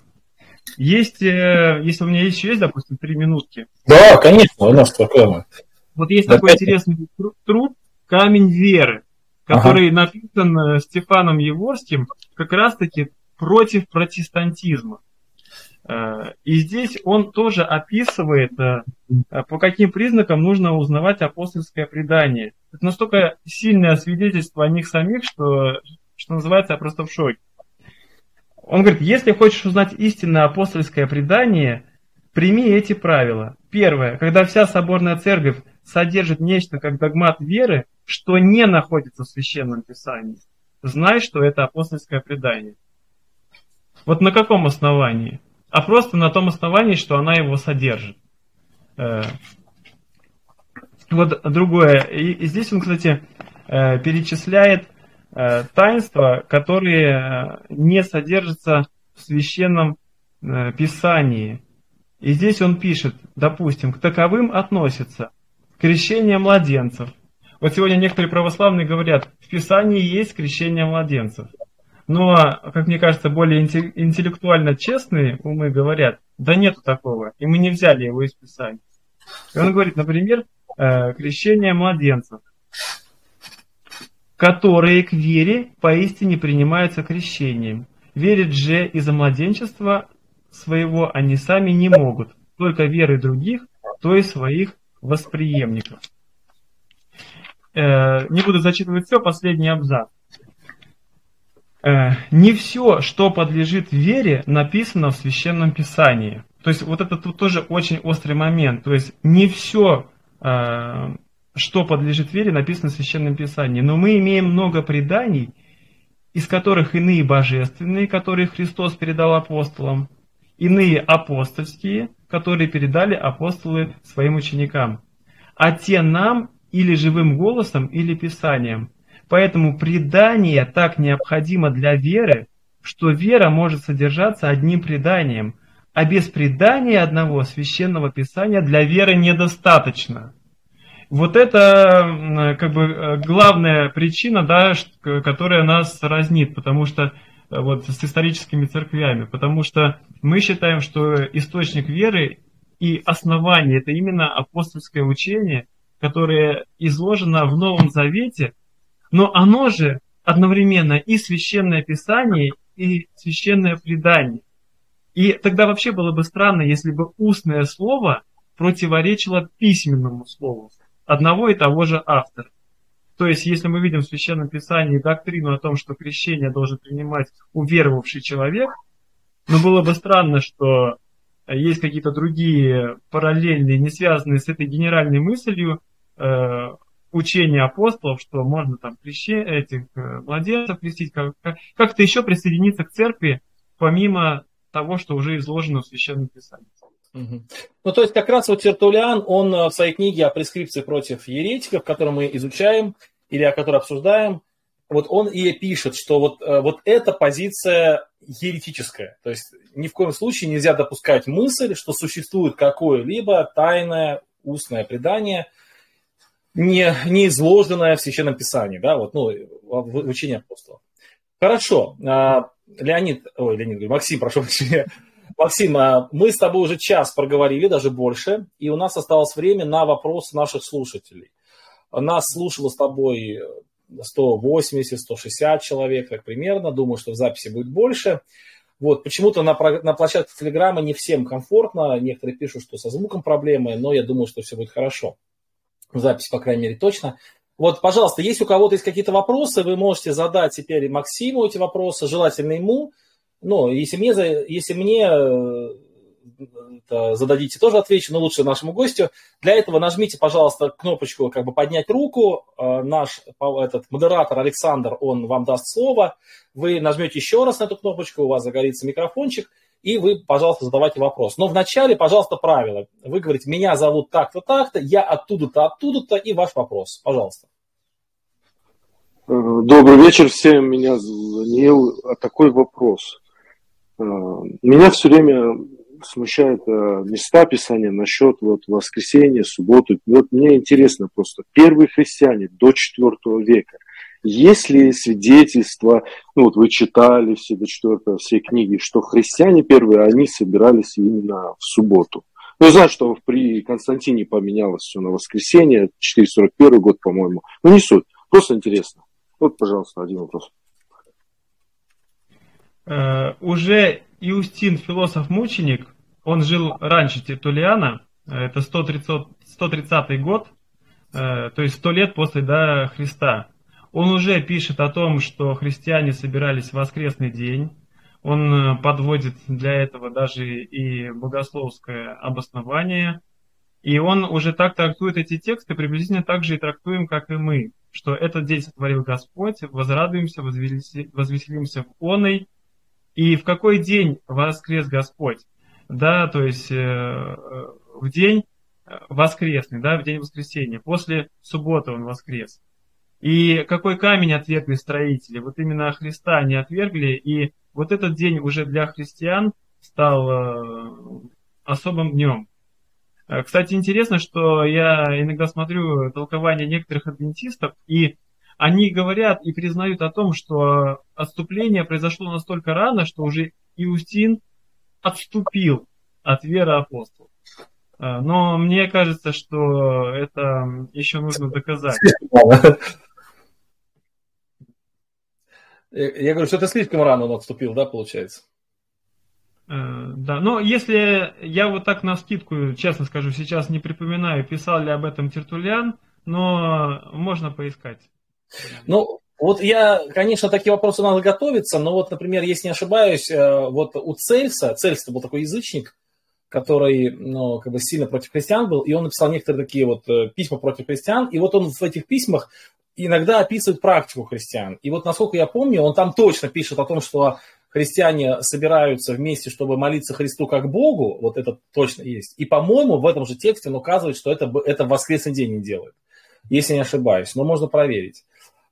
Есть, э, если у меня еще есть, допустим, три минутки. Да, конечно, у нас такое. Вот есть да, такой интересный труд «Камень веры», который ага. написан э, Стефаном Еворским как раз-таки против протестантизма. Э, и здесь он тоже описывает, по каким признакам нужно узнавать апостольское предание. Это настолько сильное свидетельство о них самих, что, что называется, я просто в шоке. Он говорит, если хочешь узнать истинное апостольское предание, прими эти правила. Первое, когда вся соборная церковь содержит нечто как догмат веры, что не находится в Священном Писании, знай, что это апостольское предание. Вот на каком основании? А просто на том основании, что она его содержит. Э, вот другое. И здесь он, кстати, э, перечисляет таинства, которые э, не содержатся в священном э, писании. И здесь он пишет, допустим, к таковым относятся крещение младенцев. Вот сегодня некоторые православные говорят, в Писании есть крещение младенцев. Но, как мне кажется, более интеллектуально честные умы говорят, да нету такого, и мы не взяли его из Писания. И он говорит, например, э, крещение младенцев, которые к вере поистине принимаются крещением. Верить же из-за младенчества своего они сами не могут, только верой других, то есть своих восприемников. Э, не буду зачитывать все, последний абзац. Э, не все, что подлежит вере, написано в Священном Писании. То есть вот это тут тоже очень острый момент. То есть не все, э, что подлежит вере, написано в Священном Писании. Но мы имеем много преданий, из которых иные божественные, которые Христос передал апостолам, иные апостольские, которые передали апостолы своим ученикам, а те нам или живым голосом, или Писанием. Поэтому предание так необходимо для веры, что вера может содержаться одним преданием, а без предания одного священного писания для веры недостаточно. Вот это как бы главная причина, да, которая нас разнит, потому что э, вот с историческими церквями, потому что мы считаем, что источник веры и основание это именно апостольское учение, которое изложено в Новом Завете – но оно же одновременно и священное писание, и священное предание. И тогда вообще было бы странно, если бы устное слово противоречило письменному слову одного и того же автора. То есть, если мы видим в Священном Писании доктрину о том, что крещение должен принимать уверовавший человек, но было бы странно, что есть какие-то другие параллельные, не связанные с этой генеральной мыслью, э, учение апостолов, что можно там крещи, этих э, младенцев крестить, как, как-то еще присоединиться к церкви, помимо того, что уже изложено в Священном Писании. Ну, то есть, как раз вот Тертулиан, он э, в своей книге о прескрипции против еретиков, которую мы изучаем или о которой обсуждаем, вот он и пишет, что вот, э, вот эта позиция еретическая. То есть ни в коем случае нельзя допускать мысль, что существует какое-либо тайное устное предание – не, не изложенное в Священном Писании, да, вот, ну, в, в учении апостолов. Хорошо, а, Леонид, ой, Леонид, Максим, прошу прощения. Максим, а, мы с тобой уже час проговорили, даже больше, и у нас осталось время на вопросы наших слушателей. Нас слушало с тобой 180-160 человек, так примерно. Думаю, что в записи будет больше. Вот, почему-то на, на площадке Телеграма не всем комфортно. Некоторые пишут, что со звуком проблемы, но я думаю, что все будет хорошо запись, по крайней мере, точно. Вот, пожалуйста, если у кого-то есть какие-то вопросы, вы можете задать теперь Максиму эти вопросы, желательно ему. Но если мне, если мне это, зададите, тоже отвечу, но лучше нашему гостю. Для этого нажмите, пожалуйста, кнопочку как бы поднять руку. Э, наш этот, модератор Александр, он вам даст слово. Вы нажмете еще раз на эту кнопочку, у вас загорится микрофончик – и вы, пожалуйста, задавайте вопрос. Но вначале, пожалуйста, правило. Вы говорите, меня зовут так-то, так-то, я оттуда-то, оттуда-то, и ваш вопрос. Пожалуйста. Э, добрый вечер всем, меня Даниил. А такой вопрос. Э, меня все время смущают э, места Писания насчет вот воскресенья, субботы. Вот мне интересно просто, первые христиане до IV века, есть ли свидетельства, ну вот вы читали все до четвертого, все книги, что христиане первые, они собирались именно в субботу? Ну, знаю, что при Константине поменялось все на воскресенье, 441 год, по-моему. Ну, не суть, просто интересно. Вот, пожалуйста, один вопрос. Uh, уже Иустин, философ-мученик, он жил раньше Тертулиана, это 130, 130 год, uh, то есть 100 лет после да, Христа. Он уже пишет о том, что христиане собирались в воскресный день. Он э, подводит для этого даже и богословское обоснование. И он уже так трактует эти тексты, приблизительно так же и трактуем, как и мы, что этот день сотворил Господь, возрадуемся, возвеселимся в оной. И в какой день воскрес Господь? Да, то есть э, э, в день воскресный, да, в день воскресения. После субботы он воскрес. И какой камень отвергли строители? Вот именно Христа они отвергли, и вот этот день уже для христиан стал э, особым днем. Э, кстати, интересно, что я иногда смотрю толкование некоторых адвентистов, и они говорят и признают о том, что отступление произошло настолько рано, что уже Иустин отступил от веры апостолов. Но мне кажется, что это еще нужно доказать. Я говорю, что ты слишком рано отступил, да, получается? Э, да, но если я вот так на скидку, честно скажу, сейчас не припоминаю, писал ли об этом Тертулян, но можно поискать. Ну, вот я, конечно, такие вопросы надо готовиться, но вот, например, если не ошибаюсь, э, вот у Цельса, Цельс был такой язычник, который, ну, как бы сильно против христиан был, и он написал некоторые такие вот э, письма против христиан, и вот он в этих письмах иногда описывает практику христиан. И вот, насколько я помню, он там точно пишет о том, что христиане собираются вместе, чтобы молиться Христу как Богу, вот это точно есть. И, по-моему, в этом же тексте он указывает, что это, это в воскресный день не делают, если не ошибаюсь, но можно проверить.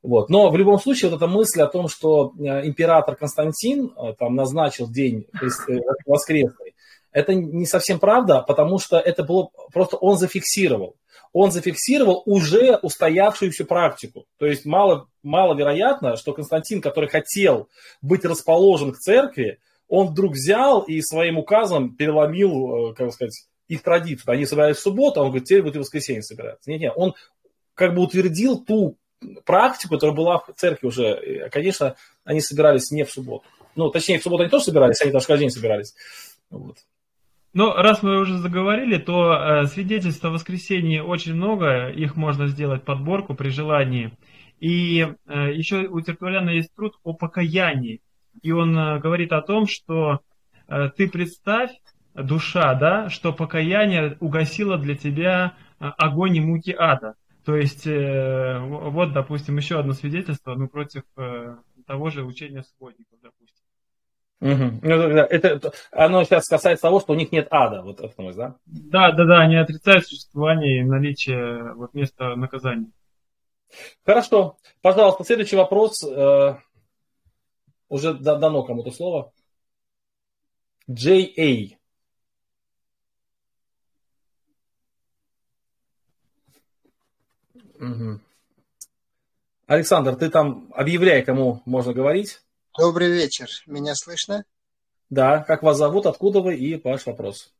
Вот. Но в любом случае вот эта мысль о том, что э, император Константин э, там назначил день э, воскресный, это не совсем правда, потому что это было просто он зафиксировал он зафиксировал уже устоявшуюся практику. То есть мало, маловероятно, что Константин, который хотел быть расположен к церкви, он вдруг взял и своим указом переломил, как сказать, их традицию. Они собирались в субботу, а он говорит, теперь будет воскресенье собираться. Нет, нет, он как бы утвердил ту практику, которая была в церкви уже. Конечно, они собирались не в субботу. Ну, точнее, в субботу они тоже собирались, они даже каждый день собирались. Вот. Ну, раз мы уже заговорили, то э, свидетельств о воскресении очень много, их можно сделать подборку при желании. И э, еще у Тертуляна есть труд о покаянии. И он э, говорит о том, что э, ты представь, душа, да, что покаяние угасило для тебя э, огонь и муки ада. То есть, э, вот, допустим, еще одно свидетельство, ну, против э, того же учения сводников, допустим. Угу. Это, оно сейчас касается того, что у них нет ада, вот это, да? Да, да, да, они отрицают существование и наличие вот места наказания. Хорошо. Пожалуйста, следующий вопрос. Э, уже дано кому-то слово. J.A. Угу. Александр, ты там объявляй, кому можно говорить. Добрый вечер. Меня слышно? Да. Как вас зовут, откуда вы и ваш вопрос?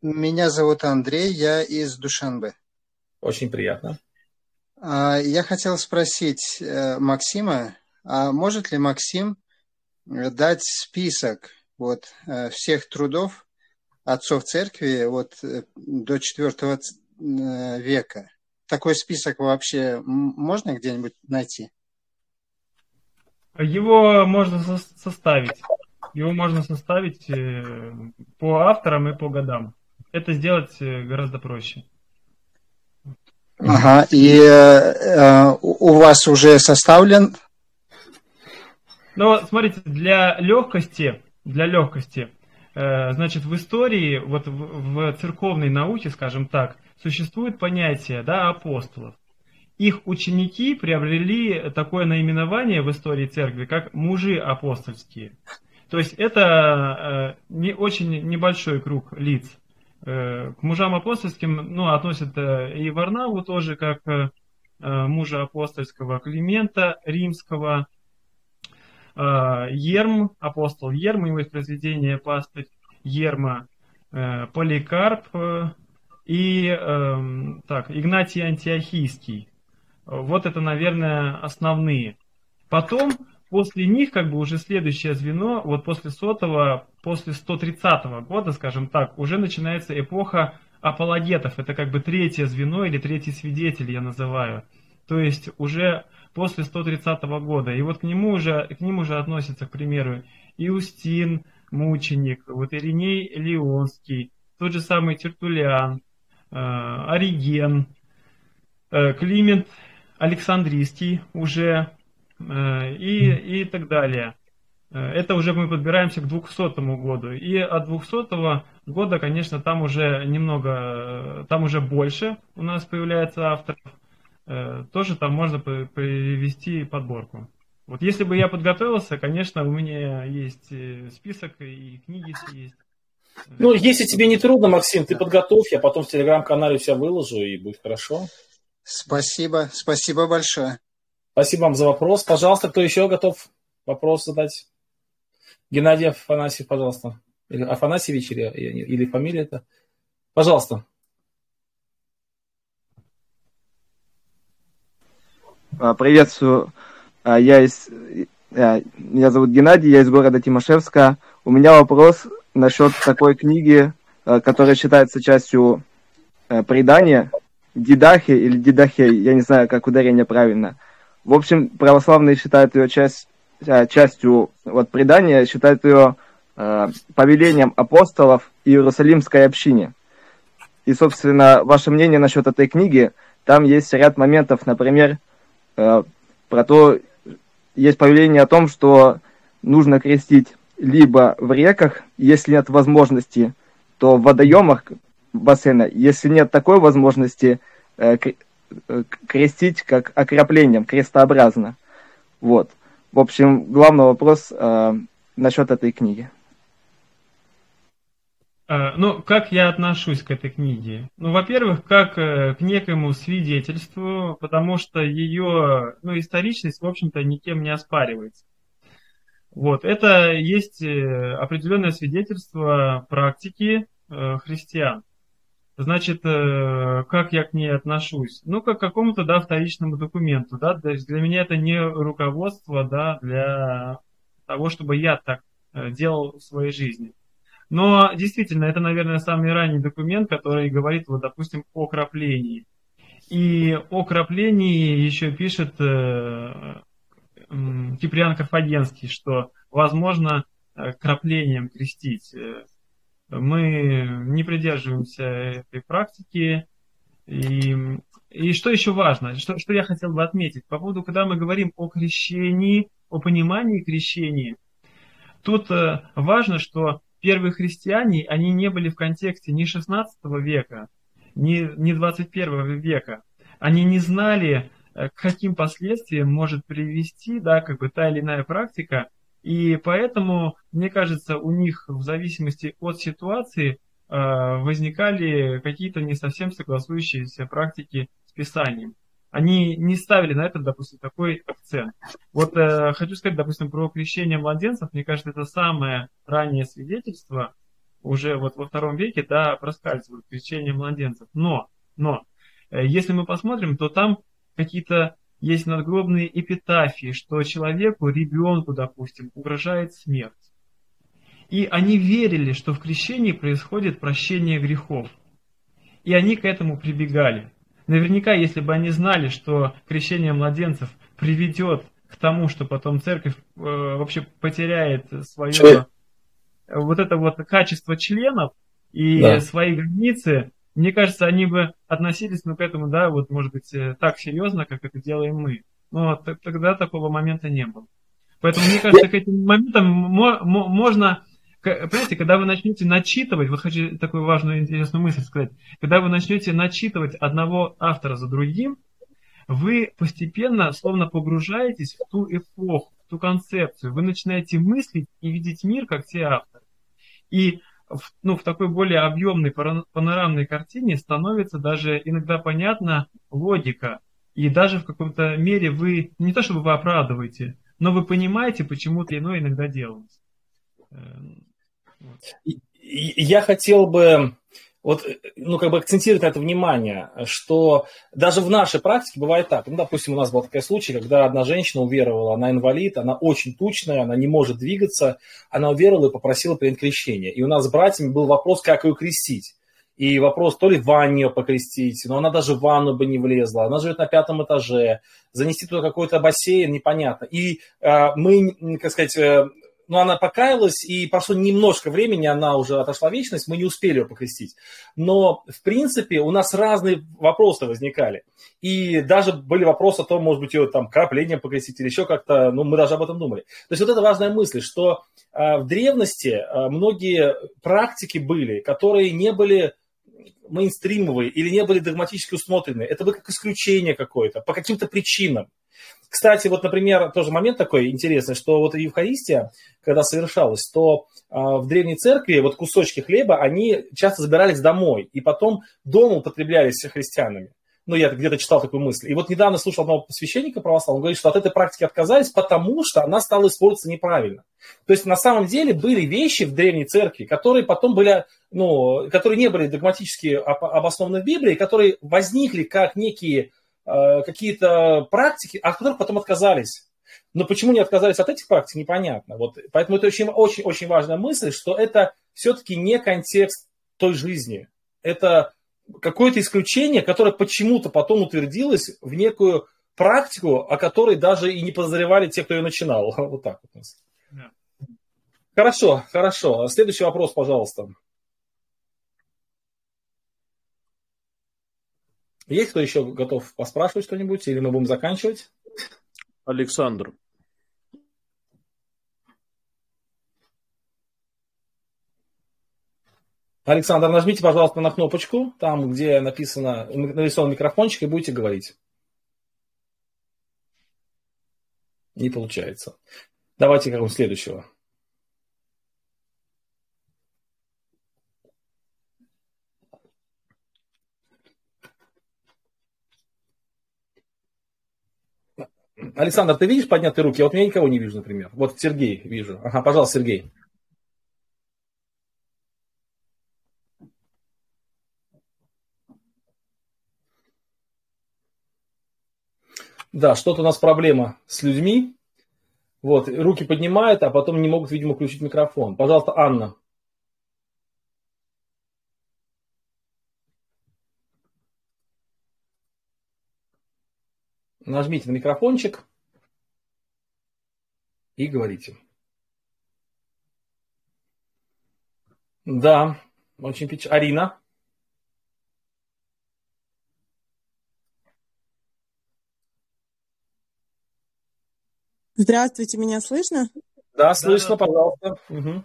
Меня зовут Андрей, я из Душанбе. Очень приятно. А, я хотел спросить э, Максима, а может ли Максим э, дать список вот, э, всех трудов отцов церкви вот, до IV века? Такой список вообще можно где-нибудь найти? Его можно составить. Его можно составить э, по авторам и по годам. Это сделать э, гораздо проще. Ага, и э, у вас уже составлен? Ну, смотрите, для легкости, для легкости, э, значит, в истории, вот в, в церковной науке, скажем так, существует понятие, да, апостолов их ученики приобрели такое наименование в истории церкви, как мужи апостольские. То есть это э, не очень небольшой круг лиц. Э, к мужам апостольским ну, относят э, и Варнаву тоже, как мужа апостольского, Климента римского, Ерм, апостол Ерм, его из произведения пастырь Ерма, Поликарп и эм, так, Игнатий Антиохийский. Вот это, наверное, основные. Потом, после них, как бы уже следующее звено, вот после сотого, после 130 года, скажем так, уже начинается эпоха апологетов. Это как бы третье звено или третий свидетель, я называю. То есть уже после 130 года. И вот к нему уже, к ним уже относятся, к примеру, Иустин, мученик, вот Ириней Леонский, тот же самый Тертулиан, э, Ориген, э, Климент Александрийский уже э, и, и так далее. Э, это уже мы подбираемся к 200 году. И от 200 года, конечно, там уже немного, э, там уже больше у нас появляется авторов. Тоже там можно привести подборку. Вот если бы я подготовился, конечно, у меня есть список и книги есть. Ну, если тебе не трудно, Максим, ты подготовь, я потом в телеграм-канале все выложу, и будет хорошо. Спасибо, спасибо большое. Спасибо вам за вопрос. Пожалуйста, кто еще готов вопрос задать? Геннадий Афанасьев, пожалуйста. Или Афанасьевич, или, или фамилия это? Пожалуйста. А, приветствую. А, я из... Э, меня зовут Геннадий, я из города Тимошевска. У меня вопрос насчет такой книги, которая считается частью предания, Дидахи или Дидахей, я не знаю, как ударение правильно. В общем, православные считают ее часть, частью вот, предания, считают ее э, повелением апостолов Иерусалимской общине. И, собственно, ваше мнение насчет этой книги, там есть ряд моментов, например, э, про то, есть повеление о том, что нужно крестить либо в реках, если нет возможности, то в водоемах бассейна. Если нет такой возможности, э, э, крестить как окроплением, крестообразно. Вот. В общем, главный вопрос э, насчет этой книги. Э, ну, как я отношусь к этой книге? Ну, во-первых, как к некоему свидетельству, потому что ее ну, историчность, в общем-то, никем не оспаривается. Вот, это есть э, определенное свидетельство практики христиан. Значит, как я к ней отношусь? Ну, как к какому-то, да, вторичному документу, да, то есть для меня это не руководство, да, для того, чтобы я так делал в своей жизни. Но действительно, это, наверное, самый ранний документ, который говорит, вот, допустим, о краплении. И о краплении еще пишет э, э, Киприан Карфагенский, что возможно э, краплением крестить. Мы не придерживаемся этой практики. И, и что еще важно, что, что я хотел бы отметить по поводу, когда мы говорим о крещении, о понимании крещения, тут э, важно, что первые христиане, они не были в контексте ни 16 века, ни, ни 21 века. Они не знали, э, к каким последствиям может привести да, как бы та или иная практика. И поэтому, мне кажется, у них в зависимости от ситуации э, возникали какие-то не совсем согласующиеся практики с Писанием они не ставили на это, допустим, такой акцент. Вот э, хочу сказать, допустим, про крещение младенцев. Мне кажется, это самое раннее свидетельство уже вот во втором веке, да, проскальзывает крещение младенцев. Но, но, э, если мы посмотрим, то там какие-то есть надгробные эпитафии, что человеку, ребенку, допустим, угрожает смерть. И они верили, что в крещении происходит прощение грехов. И они к этому прибегали. Наверняка, если бы они знали, что крещение младенцев приведет к тому, что потом церковь э, вообще потеряет свое Член. вот это вот качество членов и да. свои границы, мне кажется, они бы относились ну, к этому, да, вот, может быть, э, так серьезно, как это делаем мы. Но тогда такого момента не было. Поэтому, мне кажется, к этим моментам можно Понимаете, когда вы начнете начитывать, вот хочу такую важную интересную мысль сказать, когда вы начнете начитывать одного автора за другим, вы постепенно словно погружаетесь в ту эпоху, в ту концепцию. Вы начинаете мыслить и видеть мир, как те авторы. И в, ну, в такой более объемной панорамной картине становится даже иногда понятна логика. И даже в каком-то мере вы, не то чтобы вы оправдываете, но вы понимаете, почему то иное иногда делается. Эм, я хотел бы вот, ну, как бы акцентировать на это внимание, что даже в нашей практике бывает так. Ну, допустим, у нас был такой случай, когда одна женщина уверовала, она инвалид, она очень тучная, она не может двигаться, она уверовала и попросила принять крещение. И у нас с братьями был вопрос, как ее крестить. И вопрос, то ли в ванне покрестить, но она даже в ванну бы не влезла. Она живет на пятом этаже, занести туда какой-то бассейн, непонятно. И э, мы, как сказать, э, но она покаялась, и прошло немножко времени, она уже отошла в вечность, мы не успели ее покрестить. Но, в принципе, у нас разные вопросы возникали. И даже были вопросы о том, может быть, ее там краплением покрестить или еще как-то, ну, мы даже об этом думали. То есть вот это важная мысль, что э, в древности э, многие практики были, которые не были мейнстримовые или не были догматически усмотрены. Это было как исключение какое-то, по каким-то причинам. Кстати, вот, например, тоже момент такой интересный, что вот Евхаристия, когда совершалась, то э, в Древней Церкви вот кусочки хлеба, они часто забирались домой, и потом дома употреблялись христианами. Ну, я где-то читал такую мысль. И вот недавно слушал одного священника православного, он говорит, что от этой практики отказались, потому что она стала использоваться неправильно. То есть, на самом деле, были вещи в Древней Церкви, которые потом были, ну, которые не были догматически обоснованы в Библии, которые возникли как некие какие-то практики, от которых потом отказались. Но почему не отказались от этих практик, непонятно. Вот, поэтому это очень-очень важная мысль, что это все-таки не контекст той жизни. Это какое-то исключение, которое почему-то потом утвердилось в некую практику, о которой даже и не подозревали те, кто ее начинал. Вот так вот. Да. Хорошо, хорошо. Следующий вопрос, пожалуйста. Есть кто еще готов поспрашивать что-нибудь, или мы будем заканчивать? Александр. Александр, нажмите, пожалуйста, на кнопочку, там, где написано, нарисован микрофончик, и будете говорить. Не получается. Давайте какого следующего. Александр, ты видишь поднятые руки? Вот я никого не вижу, например. Вот Сергей вижу. Ага, пожалуйста, Сергей. Да, что-то у нас проблема с людьми. Вот, руки поднимают, а потом не могут, видимо, включить микрофон. Пожалуйста, Анна. Нажмите на микрофончик и говорите. Да, очень печально. Арина. Здравствуйте, меня слышно? Да, слышно, да, пожалуйста. Угу.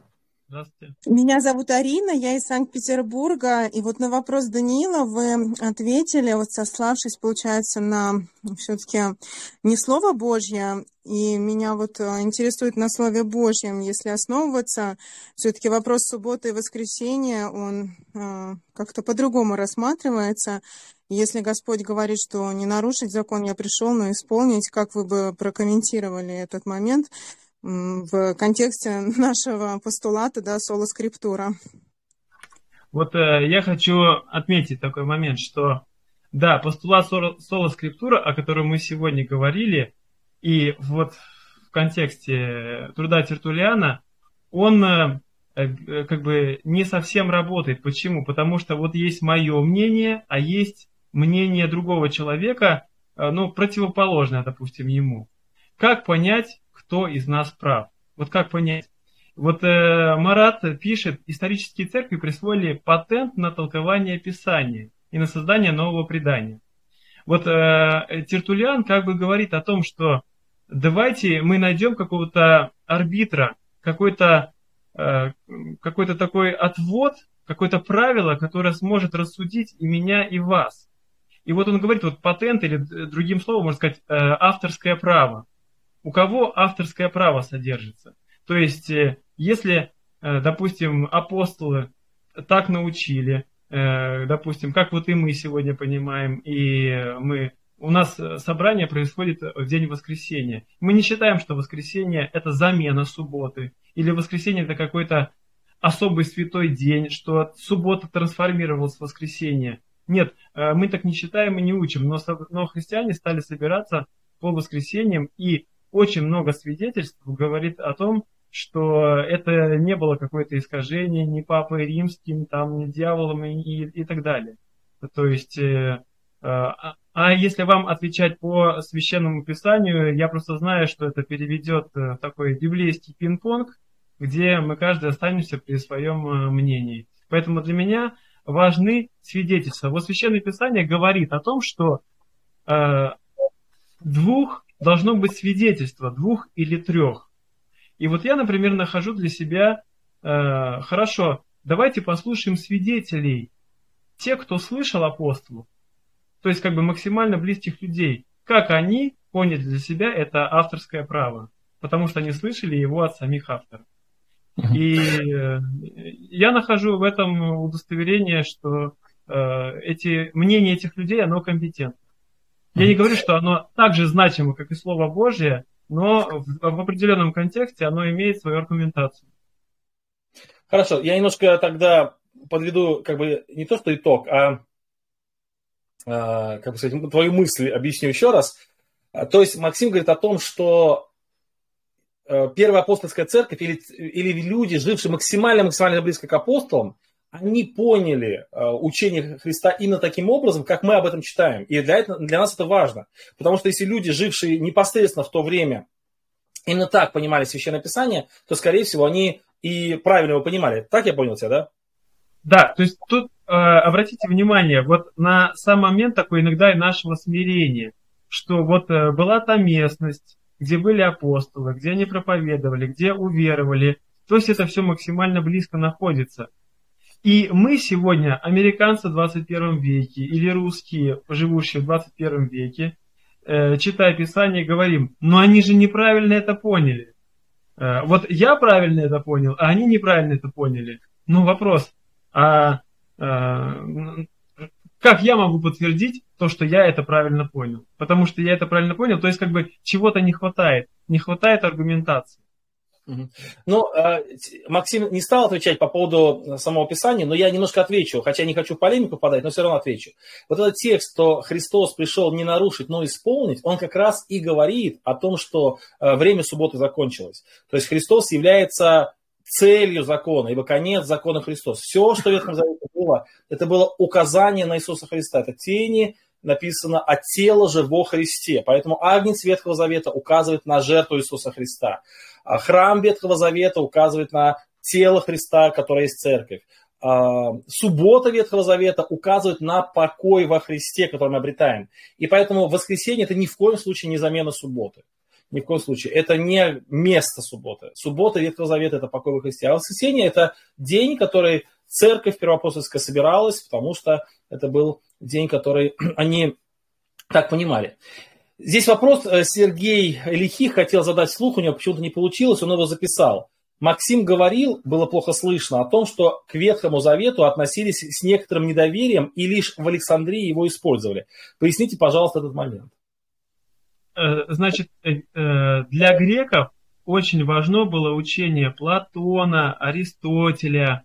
Здравствуйте. Меня зовут Арина, я из Санкт-Петербурга. И вот на вопрос Даниила вы ответили, вот сославшись, получается, на все-таки не Слово Божье. И меня вот э, интересует на Слове Божьем, если основываться, все-таки вопрос субботы и воскресенья, он э, как-то по-другому рассматривается. Если Господь говорит, что не нарушить закон я пришел, но исполнить, как вы бы прокомментировали этот момент? В контексте нашего постулата, да, соло-скриптура. Вот э, я хочу отметить такой момент, что да, постулат соло-скриптура, о котором мы сегодня говорили, и вот в контексте труда Тертулиана, он э, э, как бы не совсем работает. Почему? Потому что вот есть мое мнение, а есть мнение другого человека, э, ну, противоположное, допустим, ему. Как понять, кто из нас прав. Вот как понять? Вот э, Марат пишет, исторические церкви присвоили патент на толкование Писания и на создание нового предания. Вот э, Тертулиан как бы говорит о том, что давайте мы найдем какого-то арбитра, какой-то э, какой-то такой отвод, какое-то правило, которое сможет рассудить и меня, и вас. И вот он говорит, вот патент, или другим словом можно сказать, э, авторское право у кого авторское право содержится. То есть, э, если, э, допустим, апостолы так научили, э, допустим, как вот и мы сегодня понимаем, и мы у нас собрание происходит в день воскресенья. Мы не считаем, что воскресенье это замена субботы, или воскресенье это какой-то особый святой день, что суббота трансформировалась в воскресенье. Нет, мы так не считаем и не учим, но, но христиане стали собираться по воскресеньям и очень много свидетельств говорит о том, что это не было какое-то искажение ни папой римским, там, ни дьяволом и, и, и так далее. То есть, э, а, а если вам отвечать по священному писанию, я просто знаю, что это переведет в такой библейский пинг-понг, где мы каждый останемся при своем э, мнении. Поэтому для меня важны свидетельства. Вот священное писание говорит о том, что э, двух должно быть свидетельство двух или трех. И вот я, например, нахожу для себя, э, хорошо, давайте послушаем свидетелей, те, кто слышал апостолов, то есть как бы максимально близких людей, как они поняли для себя это авторское право, потому что они слышали его от самих авторов. И э, я нахожу в этом удостоверение, что э, эти, мнение этих людей, оно компетентно. Я не говорю, что оно так же значимо, как и Слово Божье, но в, в определенном контексте оно имеет свою аргументацию. Хорошо, я немножко тогда подведу как бы не то, что итог, а как бы сказать, твою мысль объясню еще раз. То есть Максим говорит о том, что первая апостольская церковь или, или люди, жившие максимально-максимально близко к апостолам, они поняли э, учение Христа именно таким образом, как мы об этом читаем. И для, это, для нас это важно. Потому что если люди, жившие непосредственно в то время, именно так понимали Священное Писание, то, скорее всего, они и правильно его понимали. Так я понял тебя, да? Да, то есть тут э, обратите внимание, вот на сам момент такой иногда и нашего смирения, что вот э, была та местность, где были апостолы, где они проповедовали, где уверовали, то есть это все максимально близко находится – и мы сегодня, американцы в 21 веке или русские, живущие в 21 веке, э, читая Писание, говорим, но они же неправильно это поняли. Э, вот я правильно это понял, а они неправильно это поняли. Ну, вопрос, а э, как я могу подтвердить то, что я это правильно понял? Потому что я это правильно понял, то есть как бы чего-то не хватает, не хватает аргументации. Ну, э, Максим не стал отвечать по поводу самого Писания, но я немножко отвечу, хотя не хочу в полемику подать, но все равно отвечу. Вот этот текст, что Христос пришел не нарушить, но исполнить, он как раз и говорит о том, что э, время субботы закончилось. То есть Христос является целью закона, ибо конец закона Христос. Все, что в Ветхом Завете было, это было указание на Иисуса Христа. Это тени написано «а тело же во Христе». Поэтому агнец Ветхого Завета указывает на жертву Иисуса Христа. А храм Ветхого Завета указывает на тело Христа, которое есть церковь. А, суббота Ветхого Завета указывает на покой во Христе, который мы обретаем. И поэтому воскресенье это ни в коем случае не замена субботы. Ни в коем случае. Это не место субботы. Суббота Ветхого Завета – это покой во Христе. А воскресенье – это день, который церковь первоапостольская собиралась, потому что это был день, который они так понимали. Здесь вопрос э, Сергей Лихих хотел задать слух, у него почему-то не получилось, он его записал. Максим говорил, было плохо слышно, о том, что к Ветхому Завету относились с некоторым недоверием и лишь в Александрии его использовали. Поясните, пожалуйста, этот момент. Э, значит, э, для греков очень важно было учение Платона, Аристотеля,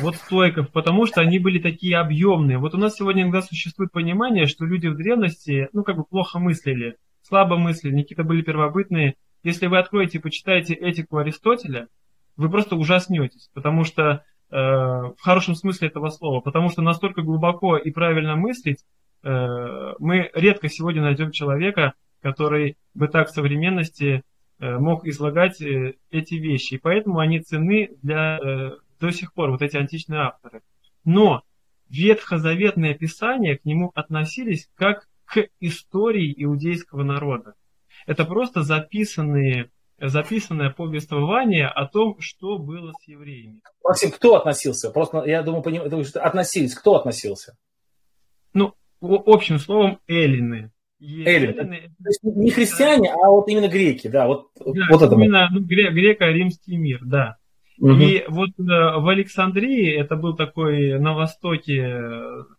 вот стойков, потому что они были такие объемные. Вот у нас сегодня иногда существует понимание, что люди в древности, ну, как бы плохо мыслили, слабо мыслили, какие-то были первобытные. Если вы откроете и почитаете этику Аристотеля, вы просто ужаснетесь, потому что э, в хорошем смысле этого слова, потому что настолько глубоко и правильно мыслить, э, мы редко сегодня найдем человека, который бы так в современности э, мог излагать э, эти вещи. И поэтому они ценны для э, до сих пор, вот эти античные авторы. Но ветхозаветное писание к нему относились как к истории иудейского народа. Это просто записанные, записанное повествование о том, что было с евреями. Максим, кто относился? Просто, я думаю, поним... что относились. Кто относился? Ну, общим словом, эллины. Эллины. То есть не христиане, а вот именно греки, да. Вот, да, вот это именно ну, греко-римский мир, да. Угу. И вот э, в Александрии, это был такой на востоке,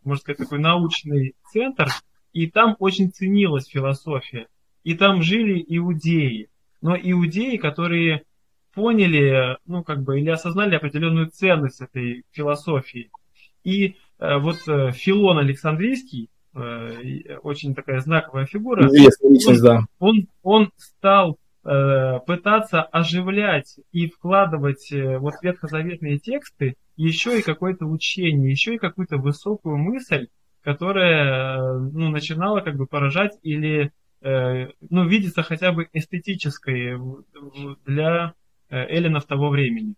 можно сказать, такой научный центр, и там очень ценилась философия. И там жили иудеи. Но иудеи, которые поняли, ну, как бы, или осознали определенную ценность этой философии. И э, вот э, Филон Александрийский, очень такая знаковая фигура, личность, он, да. он, он стал Э, пытаться оживлять и вкладывать э, вот ветхозаветные тексты еще и какое-то учение, еще и какую-то высокую мысль, которая э, ну, начинала как бы поражать или ну, видеться хотя бы эстетической для эллинов того времени.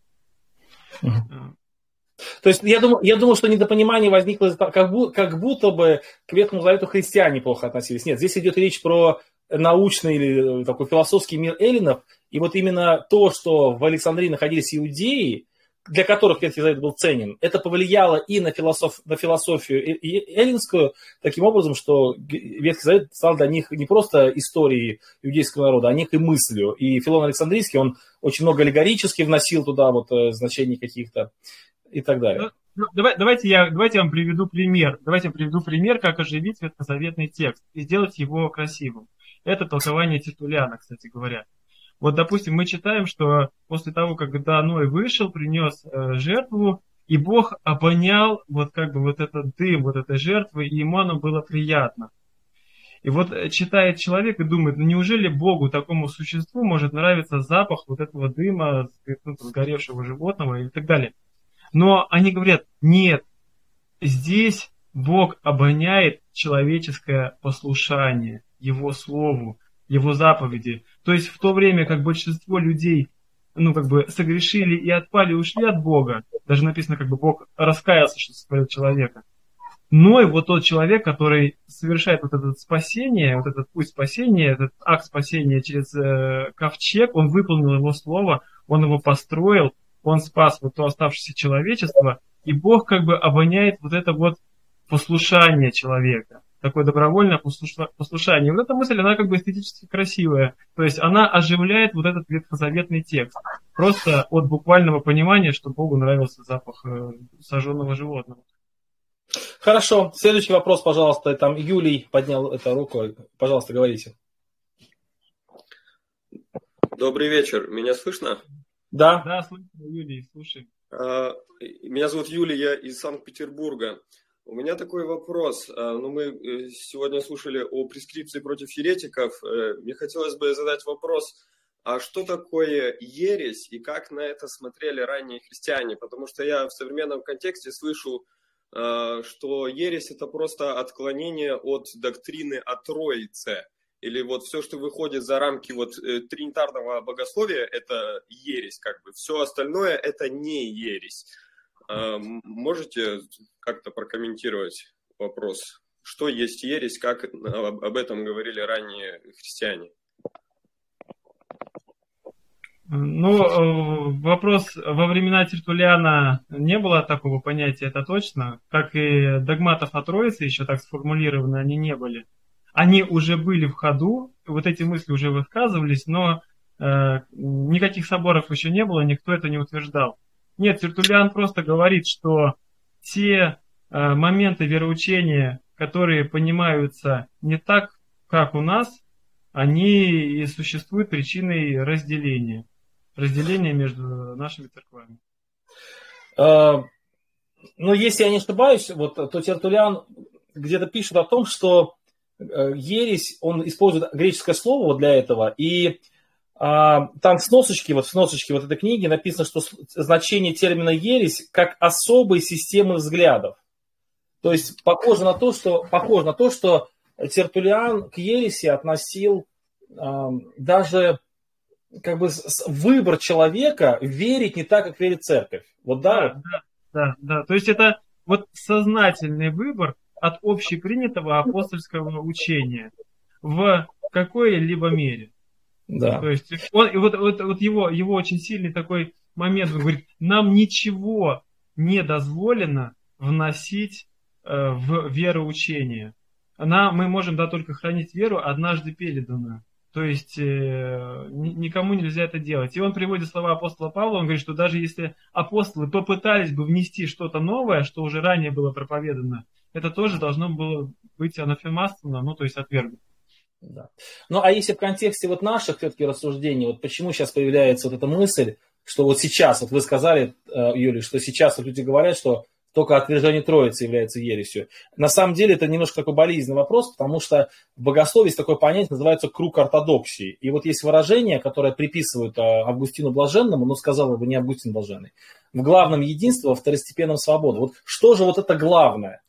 То есть я думаю, я думаю, что недопонимание возникло, как, будто, как будто бы к Ветхому Завету христиане плохо относились. Нет, здесь идет речь про научный или такой философский мир эллинов. И вот именно то, что в Александрии находились иудеи, для которых Ветхий Завет был ценен, это повлияло и на, философ, на философию эллинскую, таким образом, что Ветхий Завет стал для них не просто историей иудейского народа, а некой мыслью. И Филон Александрийский, он очень много аллегорически вносил туда вот э, значений каких-то и так далее. Ну, ну, давай, давайте, я, давайте я вам приведу пример. Давайте я приведу пример, как оживить ветхозаветный текст и сделать его красивым. Это толкование Титуляна, кстати говоря. Вот, допустим, мы читаем, что после того, как Даной вышел, принес э, жертву, И Бог обонял вот как бы вот этот дым, вот этой жертвы, и ему оно было приятно. И вот э, читает человек и думает, ну неужели Богу, такому существу, может нравиться запах вот этого дыма, ну, сгоревшего животного и так далее. Но они говорят, нет, здесь Бог обоняет человеческое послушание Его Слову, Его заповеди. То есть в то время, как большинство людей ну, как бы согрешили и отпали, ушли от Бога, даже написано, как бы Бог раскаялся, что сотворил человека, но и вот тот человек, который совершает вот это спасение, вот этот путь спасения, этот акт спасения через э, ковчег, он выполнил его слово, он его построил, он спас вот то оставшееся человечество, и Бог как бы обоняет вот это вот послушание человека, такое добровольное послушание. И вот эта мысль, она как бы эстетически красивая, то есть она оживляет вот этот ветхозаветный текст, просто от буквального понимания, что Богу нравился запах э, сожженного животного. Хорошо. Следующий вопрос, пожалуйста. Там Юлий поднял эту руку. Пожалуйста, говорите. Добрый вечер. Меня слышно? Да. Да, слышно, Юлий, слушай. А, меня зовут Юлий, я из Санкт-Петербурга. У меня такой вопрос. А, ну, мы э, сегодня слушали о прескрипции против еретиков. Э, мне хотелось бы задать вопрос, а что такое ересь и как на это смотрели ранние христиане? Потому что я в современном контексте слышу Э, что ересь это просто отклонение от доктрины о Троице. Или вот все, что выходит за рамки вот э, тринитарного богословия, это ересь, как бы. Все остальное это не ересь. Э, можете как-то прокомментировать вопрос? Что есть ересь, как об этом говорили ранние христиане? Ну, э, вопрос во времена Тертулиана не было такого понятия, это точно. Как и догматов о Троице еще так сформулированы, они не были. Они уже были в ходу, вот эти мысли уже высказывались, но э, никаких соборов еще не было, никто это не утверждал. Нет, Тертулиан просто говорит, что те э, моменты вероучения, которые понимаются не так, как у нас, они и существуют причиной разделения разделение между нашими церквами. А, ну, если я не ошибаюсь, вот, то Тертулян где-то пишет о том, что э, ересь, он использует греческое слово для этого, и там в сносочке, вот в сносочке вот этой книги написано, что значение термина ересь как особой системы взглядов. То есть похоже на то, что, похоже на то, что Тертулиан к ереси относил а, даже как бы выбор человека верить не так, как верит церковь. Вот да? Да, да, да. да. То есть это вот сознательный выбор от общепринятого апостольского учения в какой-либо мере. Да. То есть он, вот, вот, вот его, его очень сильный такой момент, он говорит, нам ничего не дозволено вносить э, в вероучение. Она, мы можем да, только хранить веру, однажды переданную. То есть э, никому нельзя это делать. И он приводит слова апостола Павла, он говорит, что даже если апостолы попытались бы внести что-то новое, что уже ранее было проповедано, это тоже должно было быть анафемаствовано, ну то есть отвергнуто. Да. Ну а если в контексте вот наших все-таки рассуждений, вот почему сейчас появляется вот эта мысль, что вот сейчас, вот вы сказали, э, Юлия, что сейчас вот люди говорят, что только отвержение Троицы является ересью. На самом деле это немножко такой болезненный вопрос, потому что в богословии есть такое понятие, называется круг ортодоксии. И вот есть выражение, которое приписывают а, Августину Блаженному, но сказал бы не Августин Блаженный. В главном единстве, во второстепенном свобода. Вот что же вот это главное?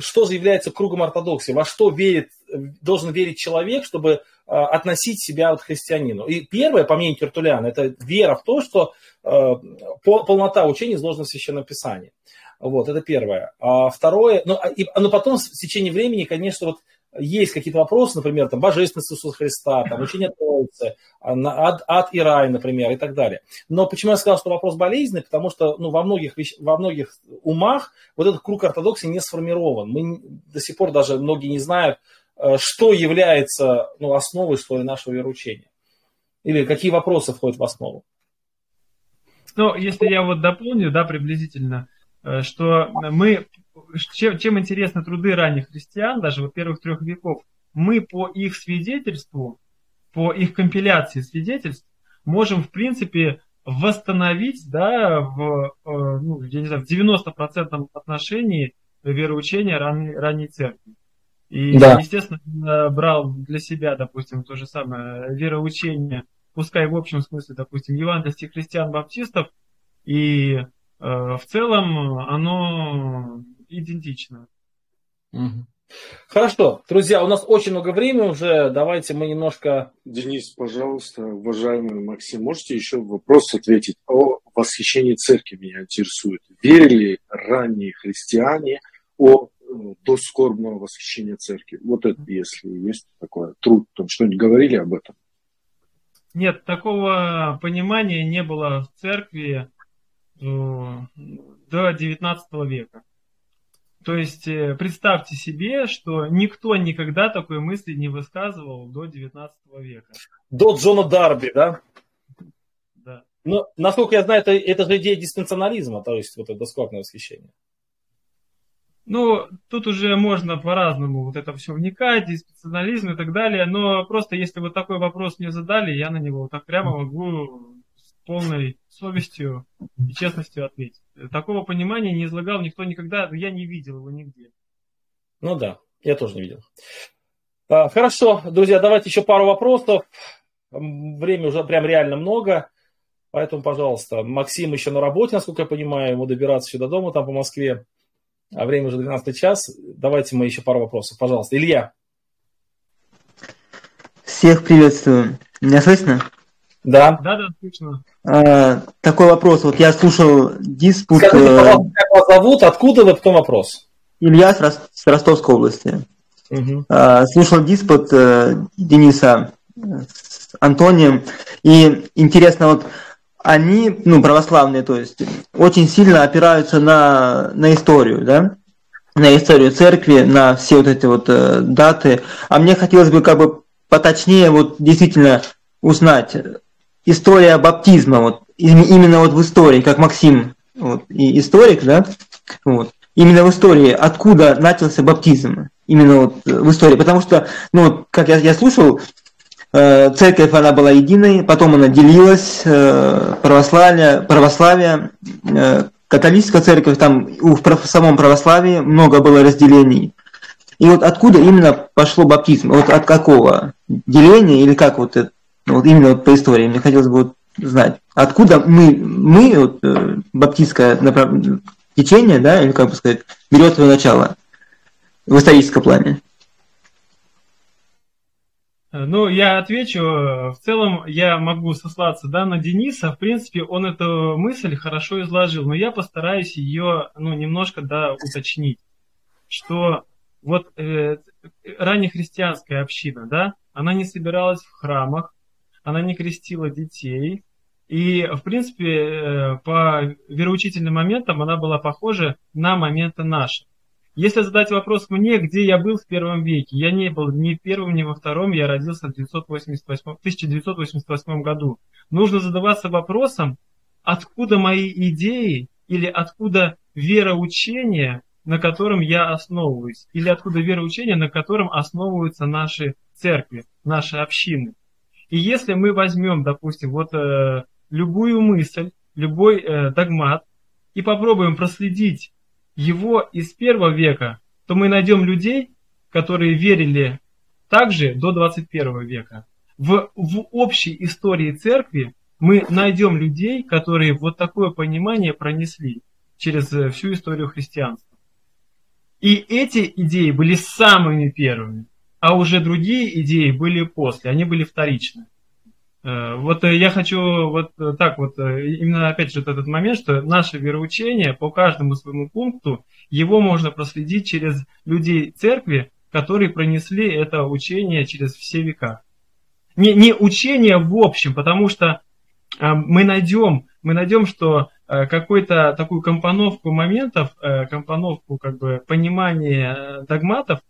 Что же является кругом ортодоксии? Во что верит, должен верить человек, чтобы а, относить себя вот к христианину? И первое, по мнению Тертуляна, это вера в то, что э, полнота учения изложена в Священном Писании. Вот, это первое. А второе, ну, а, и, но потом в течение времени, конечно, вот есть какие-то вопросы, например, там, божественность Иисуса Христа, там, учение Троицы, а, ад, ад и рай, например, и так далее. Но почему я сказал, что вопрос болезненный? Потому что ну, во, многих вещ... во многих умах вот этот круг ортодоксии не сформирован. Мы до сих пор даже многие не знают, э, что является ну, основой, что ли, нашего вероучения. Или какие вопросы входят в основу. Ну, если я вот дополню, да, приблизительно, Э, что мы, чем, чем интересны труды ранних христиан, даже вот первых трех веков, мы по их свидетельству, по их компиляции свидетельств, можем, в принципе, восстановить, да, в, э, ну, я не знаю, в 90% отношении вероучения ранней, ранней церкви. И, да. естественно, брал для себя, допустим, то же самое вероучение, пускай в общем смысле, допустим, евангельских христиан-баптистов, и э, в целом оно идентично. Угу. Хорошо, друзья, у нас очень много времени уже. Давайте мы немножко... Денис, пожалуйста, уважаемый Максим, можете еще вопрос ответить о восхищении церкви меня интересует. Верили ранние христиане о до скорбного восхищения церкви. Вот это, если есть такое труд, там что-нибудь говорили об этом? Нет, такого понимания не было в церкви до 19 века. То есть э, представьте себе, что никто никогда такой мысли не высказывал до 19 века. До Джона Дарби, да? Да. Но, насколько я знаю, это, это же идея диспенсионализма, то есть вот это доскорбное восхищение. Ну, тут уже можно по-разному вот это все вникать, и специализм и так далее, но просто если вот такой вопрос мне задали, я на него вот так прямо могу полной совестью и честностью ответить. Такого понимания не излагал никто никогда, я не видел его нигде. Ну да, я тоже не видел. А, хорошо, друзья, давайте еще пару вопросов. Время уже прям реально много. Поэтому, пожалуйста, Максим еще на работе, насколько я понимаю, ему добираться еще до дома там по Москве а время уже 12 час. Давайте мы еще пару вопросов, пожалуйста. Илья. Всех приветствую. Меня слышно? Да. Да, да, слышно. А, такой вопрос. Вот я слушал диспут... Скажите, э, пожалуйста, как вас зовут, откуда вы, потом вопрос? Илья с, Ро... с Ростовской области. Угу. А, слушал диспут э, Дениса с Антонием. И интересно, вот они, ну, православные, то есть, очень сильно опираются на, на историю, да, на историю церкви, на все вот эти вот э, даты. А мне хотелось бы как бы поточнее вот действительно узнать история баптизма, вот именно вот в истории, как Максим, вот, и историк, да, вот, именно в истории, откуда начался баптизм, именно вот в истории, потому что, ну, как я, я слушал, Э, церковь, она была единой, потом она делилась, э, православие, православие э, католическая церковь, там в самом православии много было разделений. И вот откуда именно пошло баптизм? Вот от какого деления или как вот, это, вот именно вот по истории? Мне хотелось бы вот знать. Откуда мы, мы вот, баптистское направ... течение, да, или как бы сказать, берет свое начало в историческом плане? Ну, я отвечу. В целом, я могу сослаться да, на Дениса. В принципе, он эту мысль хорошо изложил, но я постараюсь ее ну, немножко да, уточнить. Что вот э, раннехристианская община, да, она не собиралась в храмах, она не крестила детей. И, в принципе, э, по вероучительным моментам она была похожа на моменты наши. Если задать вопрос мне, где я был в первом веке, я не был ни в первом, ни во втором, я родился в 1988, 1988 году. Нужно задаваться вопросом, откуда мои идеи или откуда вероучение, на котором я основываюсь, или откуда вероучение, на котором основываются наши церкви, наши общины. И если мы возьмем, допустим, вот э, любую мысль, любой э, догмат и попробуем проследить его из первого века, то мы найдем людей, которые верили также до 21 века. В, в общей истории церкви мы найдем людей, которые вот такое понимание пронесли через э, всю историю христианства. И эти идеи были самыми первыми, а уже другие идеи были после, они были вторичны. Э, вот э, я хочу вот э, так вот, именно опять же этот момент, что наше вероучение по каждому своему пункту, его можно проследить через людей церкви, которые пронесли это учение через все века. Не, не учение в общем, потому что мы найдем, мы найдем, что какую-то такую компоновку моментов, компоновку как бы понимания догматов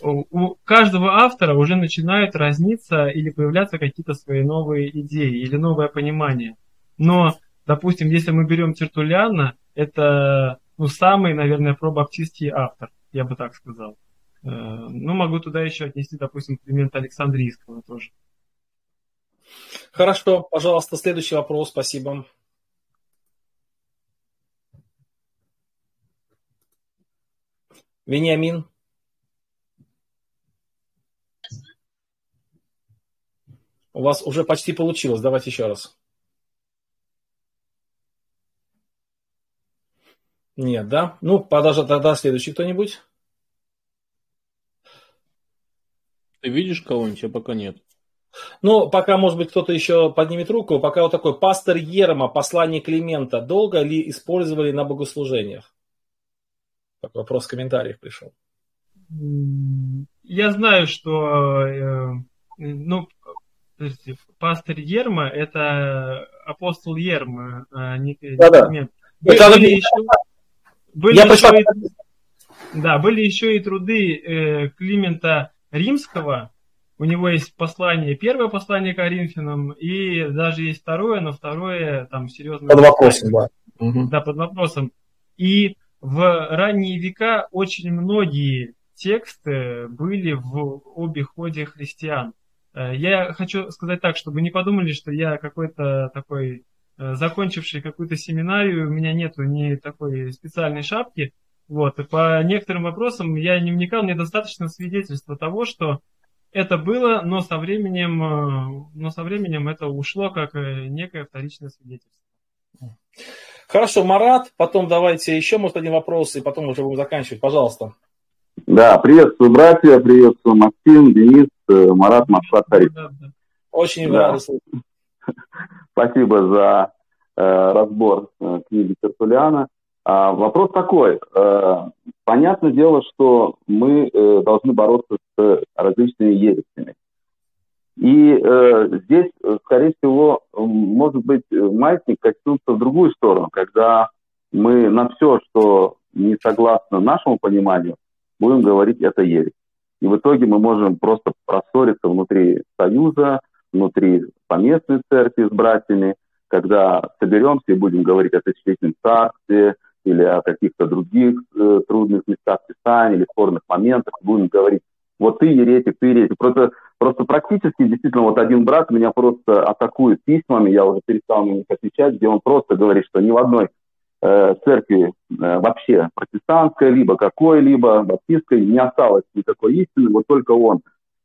у каждого автора уже начинают разниться или появляться какие-то свои новые идеи или новое понимание. Но, допустим, если мы берем Тертулиана, это ну, самый, наверное, пробаптистский автор, я бы так сказал. Э, ну, могу туда еще отнести, допустим, Климента Александрийского тоже. Хорошо, пожалуйста, следующий вопрос, спасибо. Вениамин. У вас уже почти получилось. Давайте еще раз. Нет, да? Ну, подожди, тогда следующий кто-нибудь. Ты видишь кого-нибудь, а пока нет. Ну, пока, может быть, кто-то еще поднимет руку. Пока вот такой пастор Ерма, послание Климента, долго ли использовали на богослужениях? Такой вопрос в комментариях пришел. Я знаю, что э, ну, подождите, пастор Ерма это апостол Ерма, а не Да-да. Были, были еще, были Я еще и, да, были еще и труды э, Климента Римского. У него есть послание, первое послание Коринфянам, и даже есть второе, но второе там серьезно. Под вопросом, да. Да, под вопросом. И в ранние века очень многие тексты были в обиходе христиан. Э, Я хочу сказать так, чтобы не подумали, что я какой-то такой э, закончивший какую-то семинарию, у меня нету ни такой специальной шапки. Вот, и по некоторым вопросам я не вникал, мне достаточно свидетельства того, что это было, но со временем, э, но со временем это ушло как некое вторичное свидетельство. Хорошо, Марат, потом давайте еще, может, один вопрос, и потом уже будем заканчивать. Пожалуйста. Да, приветствую, братья, приветствую, Максим, Денис, э, Марат, Москва, Тарик. Да, да. Очень Да. слышать. Спасибо за э, разбор э, книги Тертулиана. А, вопрос такой. э, понятное дело, что мы э, должны бороться с различными ересями. И э, здесь, э, скорее всего, может быть, э, маятник качнется в другую сторону, когда мы на все, что не согласно нашему пониманию, будем говорить это ересь. И в итоге мы можем просто рассориться внутри союза, внутри поместной церкви с братьями, когда соберемся и будем говорить о тысячелетнем царстве или о каких-то других э, трудных местах Писания или спорных моментах, будем говорить, вот ты еретик, ты еретик. Просто, просто практически, действительно, вот один брат меня просто атакует письмами, я уже перестал на них отвечать, где он просто говорит, что ни в одной церкви э, вообще протестантской, либо какой-либо баптистской не осталось никакой истины, вот только он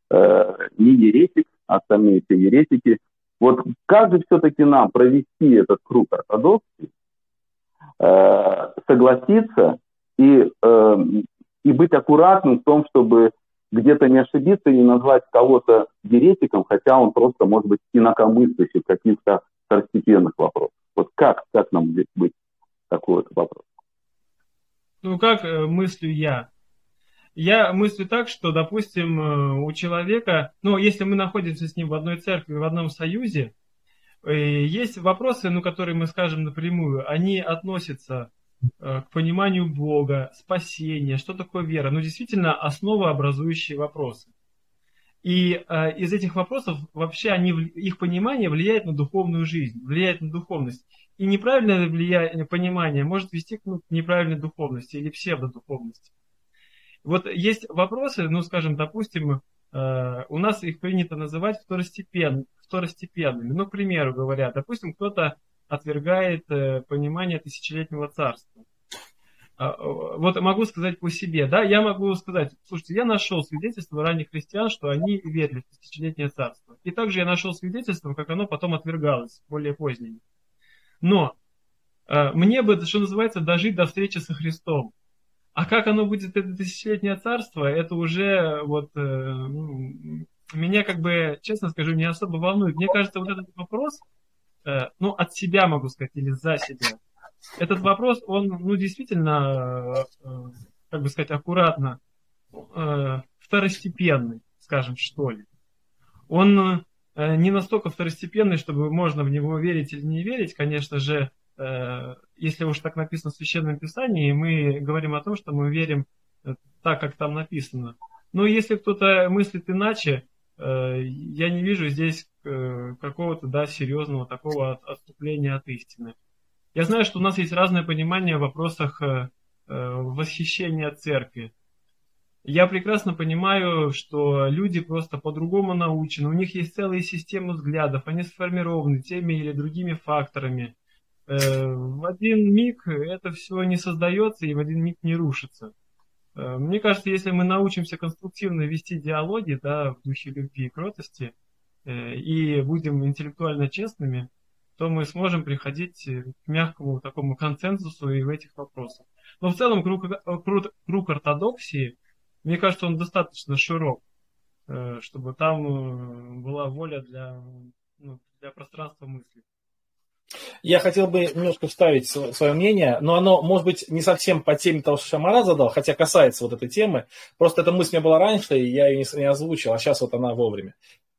э, не еретик, а остальные все еретики. Вот как же все-таки нам провести этот круг ортодоксии, э, согласиться и, э, и быть аккуратным в том, чтобы где-то не ошибиться и не назвать кого-то еретиком, хотя он просто может быть инакомыслящий в каких-то второстепенных вопросах. Вот как, как нам здесь быть? Такой вот вопрос. Ну, как э, мыслю я? Я мыслю так, что, допустим, э, у человека, ну, если мы находимся с ним в одной церкви, в одном союзе, э, есть вопросы, ну, которые мы скажем напрямую, они относятся к пониманию Бога, спасения, что такое вера, ну, действительно, основообразующие вопросы. И э, из этих вопросов вообще они, их понимание влияет на духовную жизнь, влияет на духовность. И неправильное влияние, понимание может вести к ну, неправильной духовности или псевдодуховности. Вот есть вопросы, ну, скажем, допустим, э, у нас их принято называть второстепен, второстепенными. Ну, к примеру говоря, допустим, кто-то отвергает э, понимание тысячелетнего царства. А, Вот могу сказать по себе, да, я могу сказать, слушайте, я нашел свидетельство ранних христиан, что они верили в тысячелетнее царство. И также я нашел свидетельство, как оно потом отвергалось более поздними. Но э, мне бы, что называется, дожить до встречи со Христом. А как оно будет, это тысячелетнее царство, это уже вот э, меня как бы, честно скажу, не особо волнует. Мне кажется, вот этот вопрос, э, ну, от себя могу сказать, или за себя, этот вопрос, он, ну, действительно, э, как бы сказать, аккуратно, э, второстепенный, скажем, что ли. Он э, не настолько второстепенный, чтобы можно в него верить или не верить, конечно же, если уж так написано в Священном Писании, мы говорим о том, что мы верим так, как там написано. Но если кто-то мыслит иначе, я не вижу здесь какого-то да, серьезного такого от- отступления от истины. Я знаю, что у нас есть разное понимание в вопросах э, э, восхищения церкви. я прекрасно понимаю, что люди просто по-другому научены, у них есть целые системы взглядов, они сформированы теми или другими факторами. Э, в один миг это все не создается и в один миг не рушится. Мне кажется, если мы научимся конструктивно вести диалоги да, в духе любви и кротости, и будем интеллектуально честными, то мы сможем приходить к мягкому такому консенсусу и в этих вопросах. Но в целом круг, круг, круг ортодоксии, мне кажется, он достаточно широк, э, чтобы там была воля для, ну, для пространства мысли. Я хотел бы немножко вставить свое мнение, но оно, может быть, не совсем по теме того, что Шамара задал, хотя касается вот этой темы. Просто эта мысль у меня была раньше, и я ее не, озвучил, а сейчас вот она вовремя.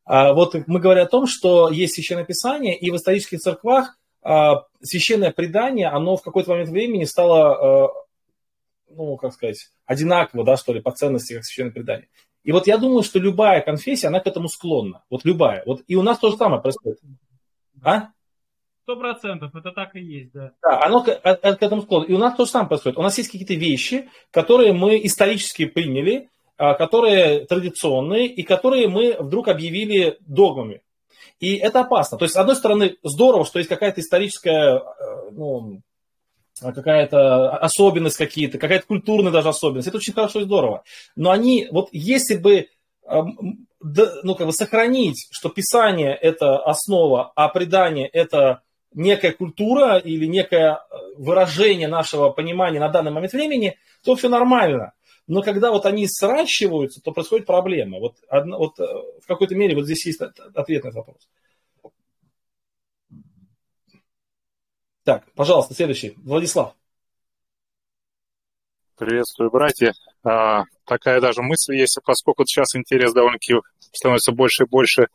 А вот мы говорим о том, что есть священное писание, и в исторических церквах а, священное предание, оно в какой-то момент времени стало, а, ну, как сказать, одинаково, да, что ли, по ценности, как священное предание. И вот я думаю, что любая конфессия, она к этому склонна. Вот любая. Вот и у нас то же самое происходит. А? Сто процентов, это так и есть, да. Да, оно к, к этому склонно. И у нас то же самое происходит. У нас есть какие-то вещи, которые мы исторически приняли, которые традиционные, и которые мы вдруг объявили догмами. И это опасно. То есть, с одной стороны, здорово, что есть какая-то историческая, э, ну, какая-то особенность какие-то, какая-то культурная даже особенность. Это очень хорошо и здорово. Но они, вот если бы ну, как бы сохранить, что Писание – это основа, а предание – это некая культура или некое э, выражение нашего понимания на данный момент времени, то все нормально. Но когда вот они сращиваются, то происходит проблема. Вот, одна, вот э, в какой-то мере вот здесь есть ответ на этот вопрос. Так, пожалуйста, следующий. Владислав. Приветствую, братья. А, такая даже мысль есть, поскольку сейчас интерес довольно-таки становится больше и больше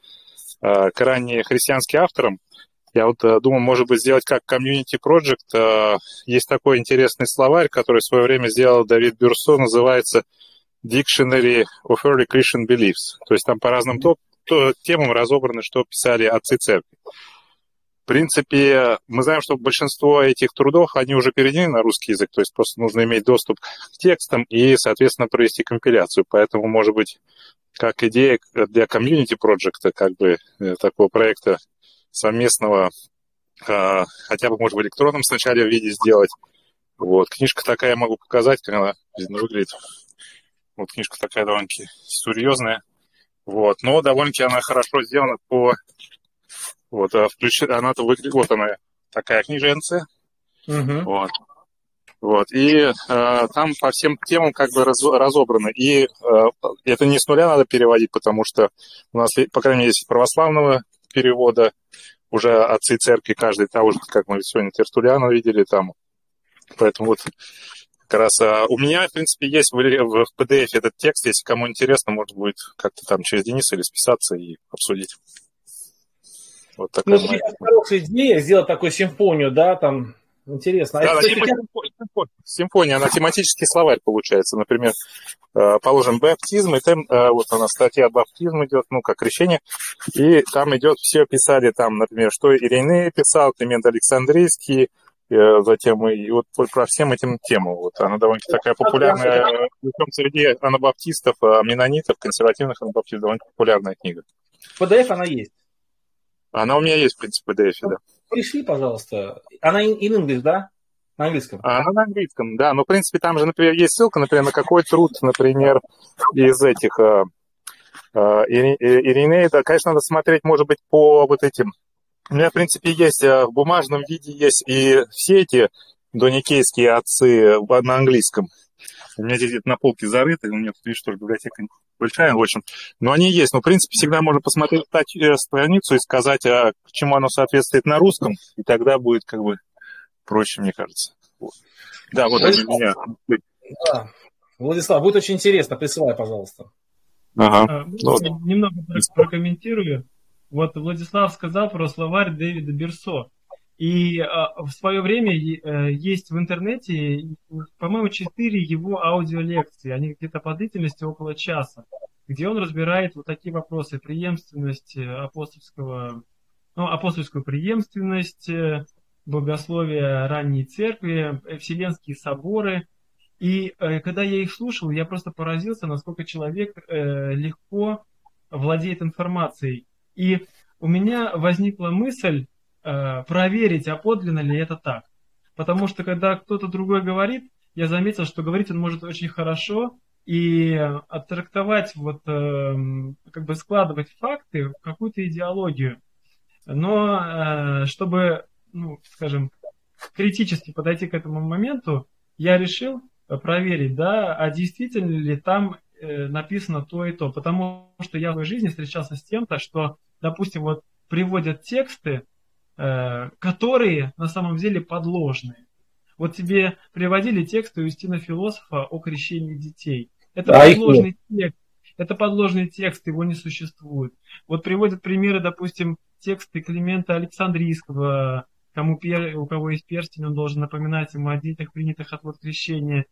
а, к ранее христианским авторам, я вот э, думаю, может быть, сделать как community project. Э, есть такой интересный словарь, который в свое время сделал Давид Бюрсо, называется Dictionary of Early Christian Beliefs. То есть там по разным топ, то, темам разобраны, что писали отцы церкви. В принципе, мы знаем, что большинство этих трудов, они уже переведены на русский язык, то есть просто нужно иметь доступ к текстам и, соответственно, провести компиляцию. Поэтому, может быть, как идея для комьюнити проекта, как бы э, такого проекта совместного, а, хотя бы, может, в электронном сначала виде сделать. Вот, книжка такая я могу показать, как она выглядит. Вот книжка такая довольно-таки серьезная. Вот, но довольно-таки она хорошо сделана по... Вот, а включи... она-то выглядит... Вот она, такая книженция. Угу. Вот. Вот, и э, там по всем темам как бы раз, разобрано. И э, это не с нуля надо переводить, потому что у нас, по крайней мере, есть православного перевода, уже отцы церкви каждый того же, как мы сегодня Тертуляна видели там. Поэтому вот как раз а, у меня, в принципе, есть в, в PDF этот текст, если кому интересно, может будет как-то там через Дениса или списаться и обсудить. Вот такая ну, моя... хорошая идея сделать такую симфонию, да, там Интересно. А да, это, симфония, симфония, она тематический словарь получается. Например, э, положим баптизм, и там э, вот у нас статья баптизм идет, ну, как крещение, и там идет, все писали там, например, что Ириней писал, Климент Александрийский, э, затем и вот про всем этим темам. Вот она довольно-таки такая популярная, причем среди анабаптистов, менонитов, консервативных анабаптистов, довольно популярная книга. В PDF она есть? Она у меня есть, в принципе, в PDF, да пришли, пожалуйста. Она in English, да? На английском? Она на английском, да. Но, в принципе, там же, например, есть ссылка, например, на какой труд, например, из этих э, э, Иринеи. Да, конечно, надо смотреть, может быть, по вот этим. У меня, в принципе, есть э, в бумажном виде есть и все эти доникейские отцы на английском. У меня здесь на полке зарыты, у меня видишь, что библиотека большая, в общем. Но они есть. Но, в принципе, всегда можно посмотреть э, страницу и сказать, а к чему оно соответствует на русском, и тогда будет как бы проще, мне кажется. Вот. Да, вот для меня. Да. Владислав, будет очень интересно, присылай, пожалуйста. Ага. А, ну, немного прокомментирую. Вот Владислав сказал про словарь Дэвида Берсо. И а, в свое время а, есть в интернете, по-моему, четыре его аудиолекции. Они где-то по длительности около часа, где он разбирает вот такие вопросы. Преемственность апостольского, ну, апостольскую преемственность, богословие ранней церкви, вселенские соборы. И э, когда я их слушал, я просто поразился, насколько человек э, легко владеет информацией. И у меня возникла мысль э, проверить, а подлинно ли это так. Потому что когда кто-то другой говорит, я заметил, что говорить он может очень хорошо, и оттрактовать, вот, э, как бы складывать факты в какую-то идеологию. Но э, чтобы, ну, скажем, критически подойти к этому моменту, я решил проверить, да, а действительно ли там э, написано то и то. Потому что я в своей жизни встречался с тем-то, что, допустим, вот приводят тексты, которые на самом деле подложные. Вот тебе приводили тексты Юстина Философа о крещении детей. Это а подложный текст. Это подложный текст, его не существует. Вот приводят примеры, допустим, тексты Климента Александрийского, кому, у кого есть перстень, он должен напоминать ему о детях, принятых от вот крещения.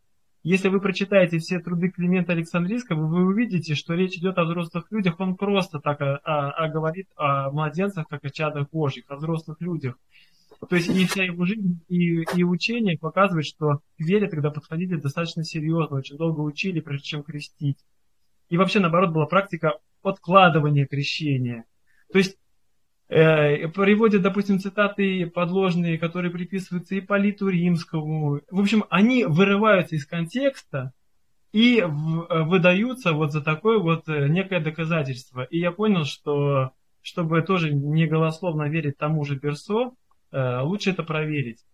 Если вы прочитаете все труды Климента Александрийского, вы увидите, что речь идет о взрослых людях. Он просто так а, а, а говорит о младенцах, как о чадах Божьих, о взрослых людях. То есть и вся его жизнь, и, и учение показывает, что к вере тогда подходили достаточно серьезно, очень долго учили, прежде чем крестить. И вообще, наоборот, была практика откладывания крещения. То есть приводят, допустим, цитаты подложные, которые приписываются и Политу Римскому. В общем, они вырываются из контекста и э, выдаются вот за такое вот э, некое доказательство. И я понял, что чтобы тоже не голословно верить тому же Персо, Э, лучше это проверить.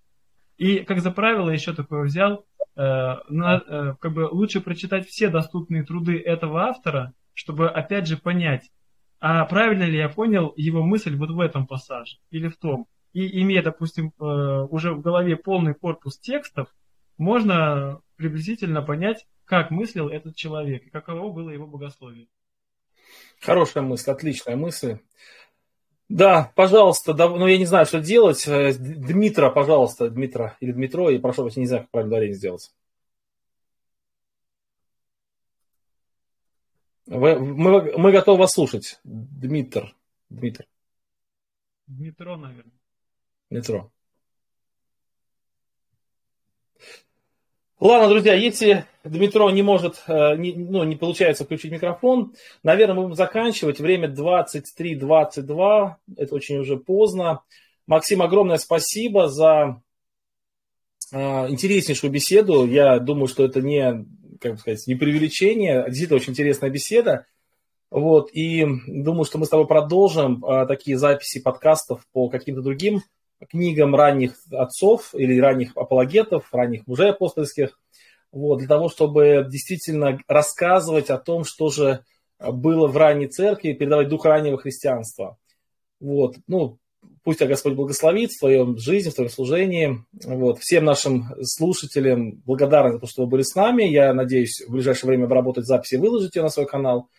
И, как за правило, еще такое взял, э, э, как бы лучше прочитать все доступные труды этого автора, чтобы, опять же, понять, а правильно ли я понял его мысль вот в этом пассаже или в том. И имея, допустим, уже в голове полный корпус текстов, можно приблизительно понять, как мыслил этот человек и каково было его богословие. Хорошая мысль, отличная мысль. Да, пожалуйста, да, ну я не знаю, что делать. Э, Дмитра, пожалуйста, Дмитра или Дмитро, и прошу вас, не знаю, как правильно ударение сделать. Вы, мы, мы готовы вас слушать, Дмитр. Дмитр. Дмитро, наверное. Дмитро. Ладно, друзья, если Дмитро не может, э, не, ну, не получается включить микрофон, наверное, мы будем заканчивать. Время 23.22, это очень уже поздно. Максим, огромное спасибо за э, интереснейшую беседу. Я думаю, что это не, как сказать, не преувеличение, а действительно очень интересная беседа. Вот, и думаю, что мы с тобой продолжим э, такие записи подкастов по каким-то другим книгам ранних отцов или ранних апологетов, ранних мужей апостольских, вот, для того, чтобы действительно рассказывать о том, что же было в ранней церкви, передавать дух раннего христианства. Вот, ну, пусть тебя Господь благословит в твоем жизни, в твоем служении. Вот, всем нашим слушателям благодарны за то, что вы были с нами. Я надеюсь, в ближайшее время обработать записи и выложить ее на свой канал.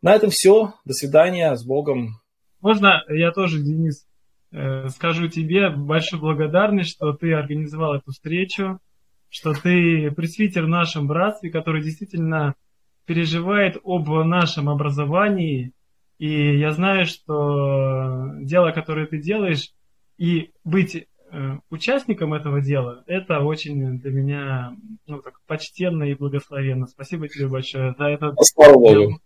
На этом все. До свидания. С Богом. Можно я тоже, Денис, Э, скажу тебе большую благодарность, что ты организовал эту встречу, что ты пресвитер в нашем братстве, который действительно переживает об нашем образовании. И я знаю, что дело, которое ты делаешь, и быть э, участником этого дела, это очень для меня ну, так, почтенно и благословенно. Спасибо тебе большое за это. Слава Богу.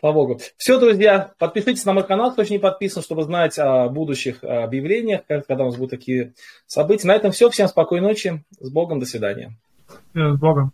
Слава Богу. Все, друзья, подпишитесь на мой канал, кто еще не подписан, чтобы знать о будущих объявлениях, когда у нас будут такие события. На этом все. Всем спокойной ночи. С Богом. До свидания. С Богом.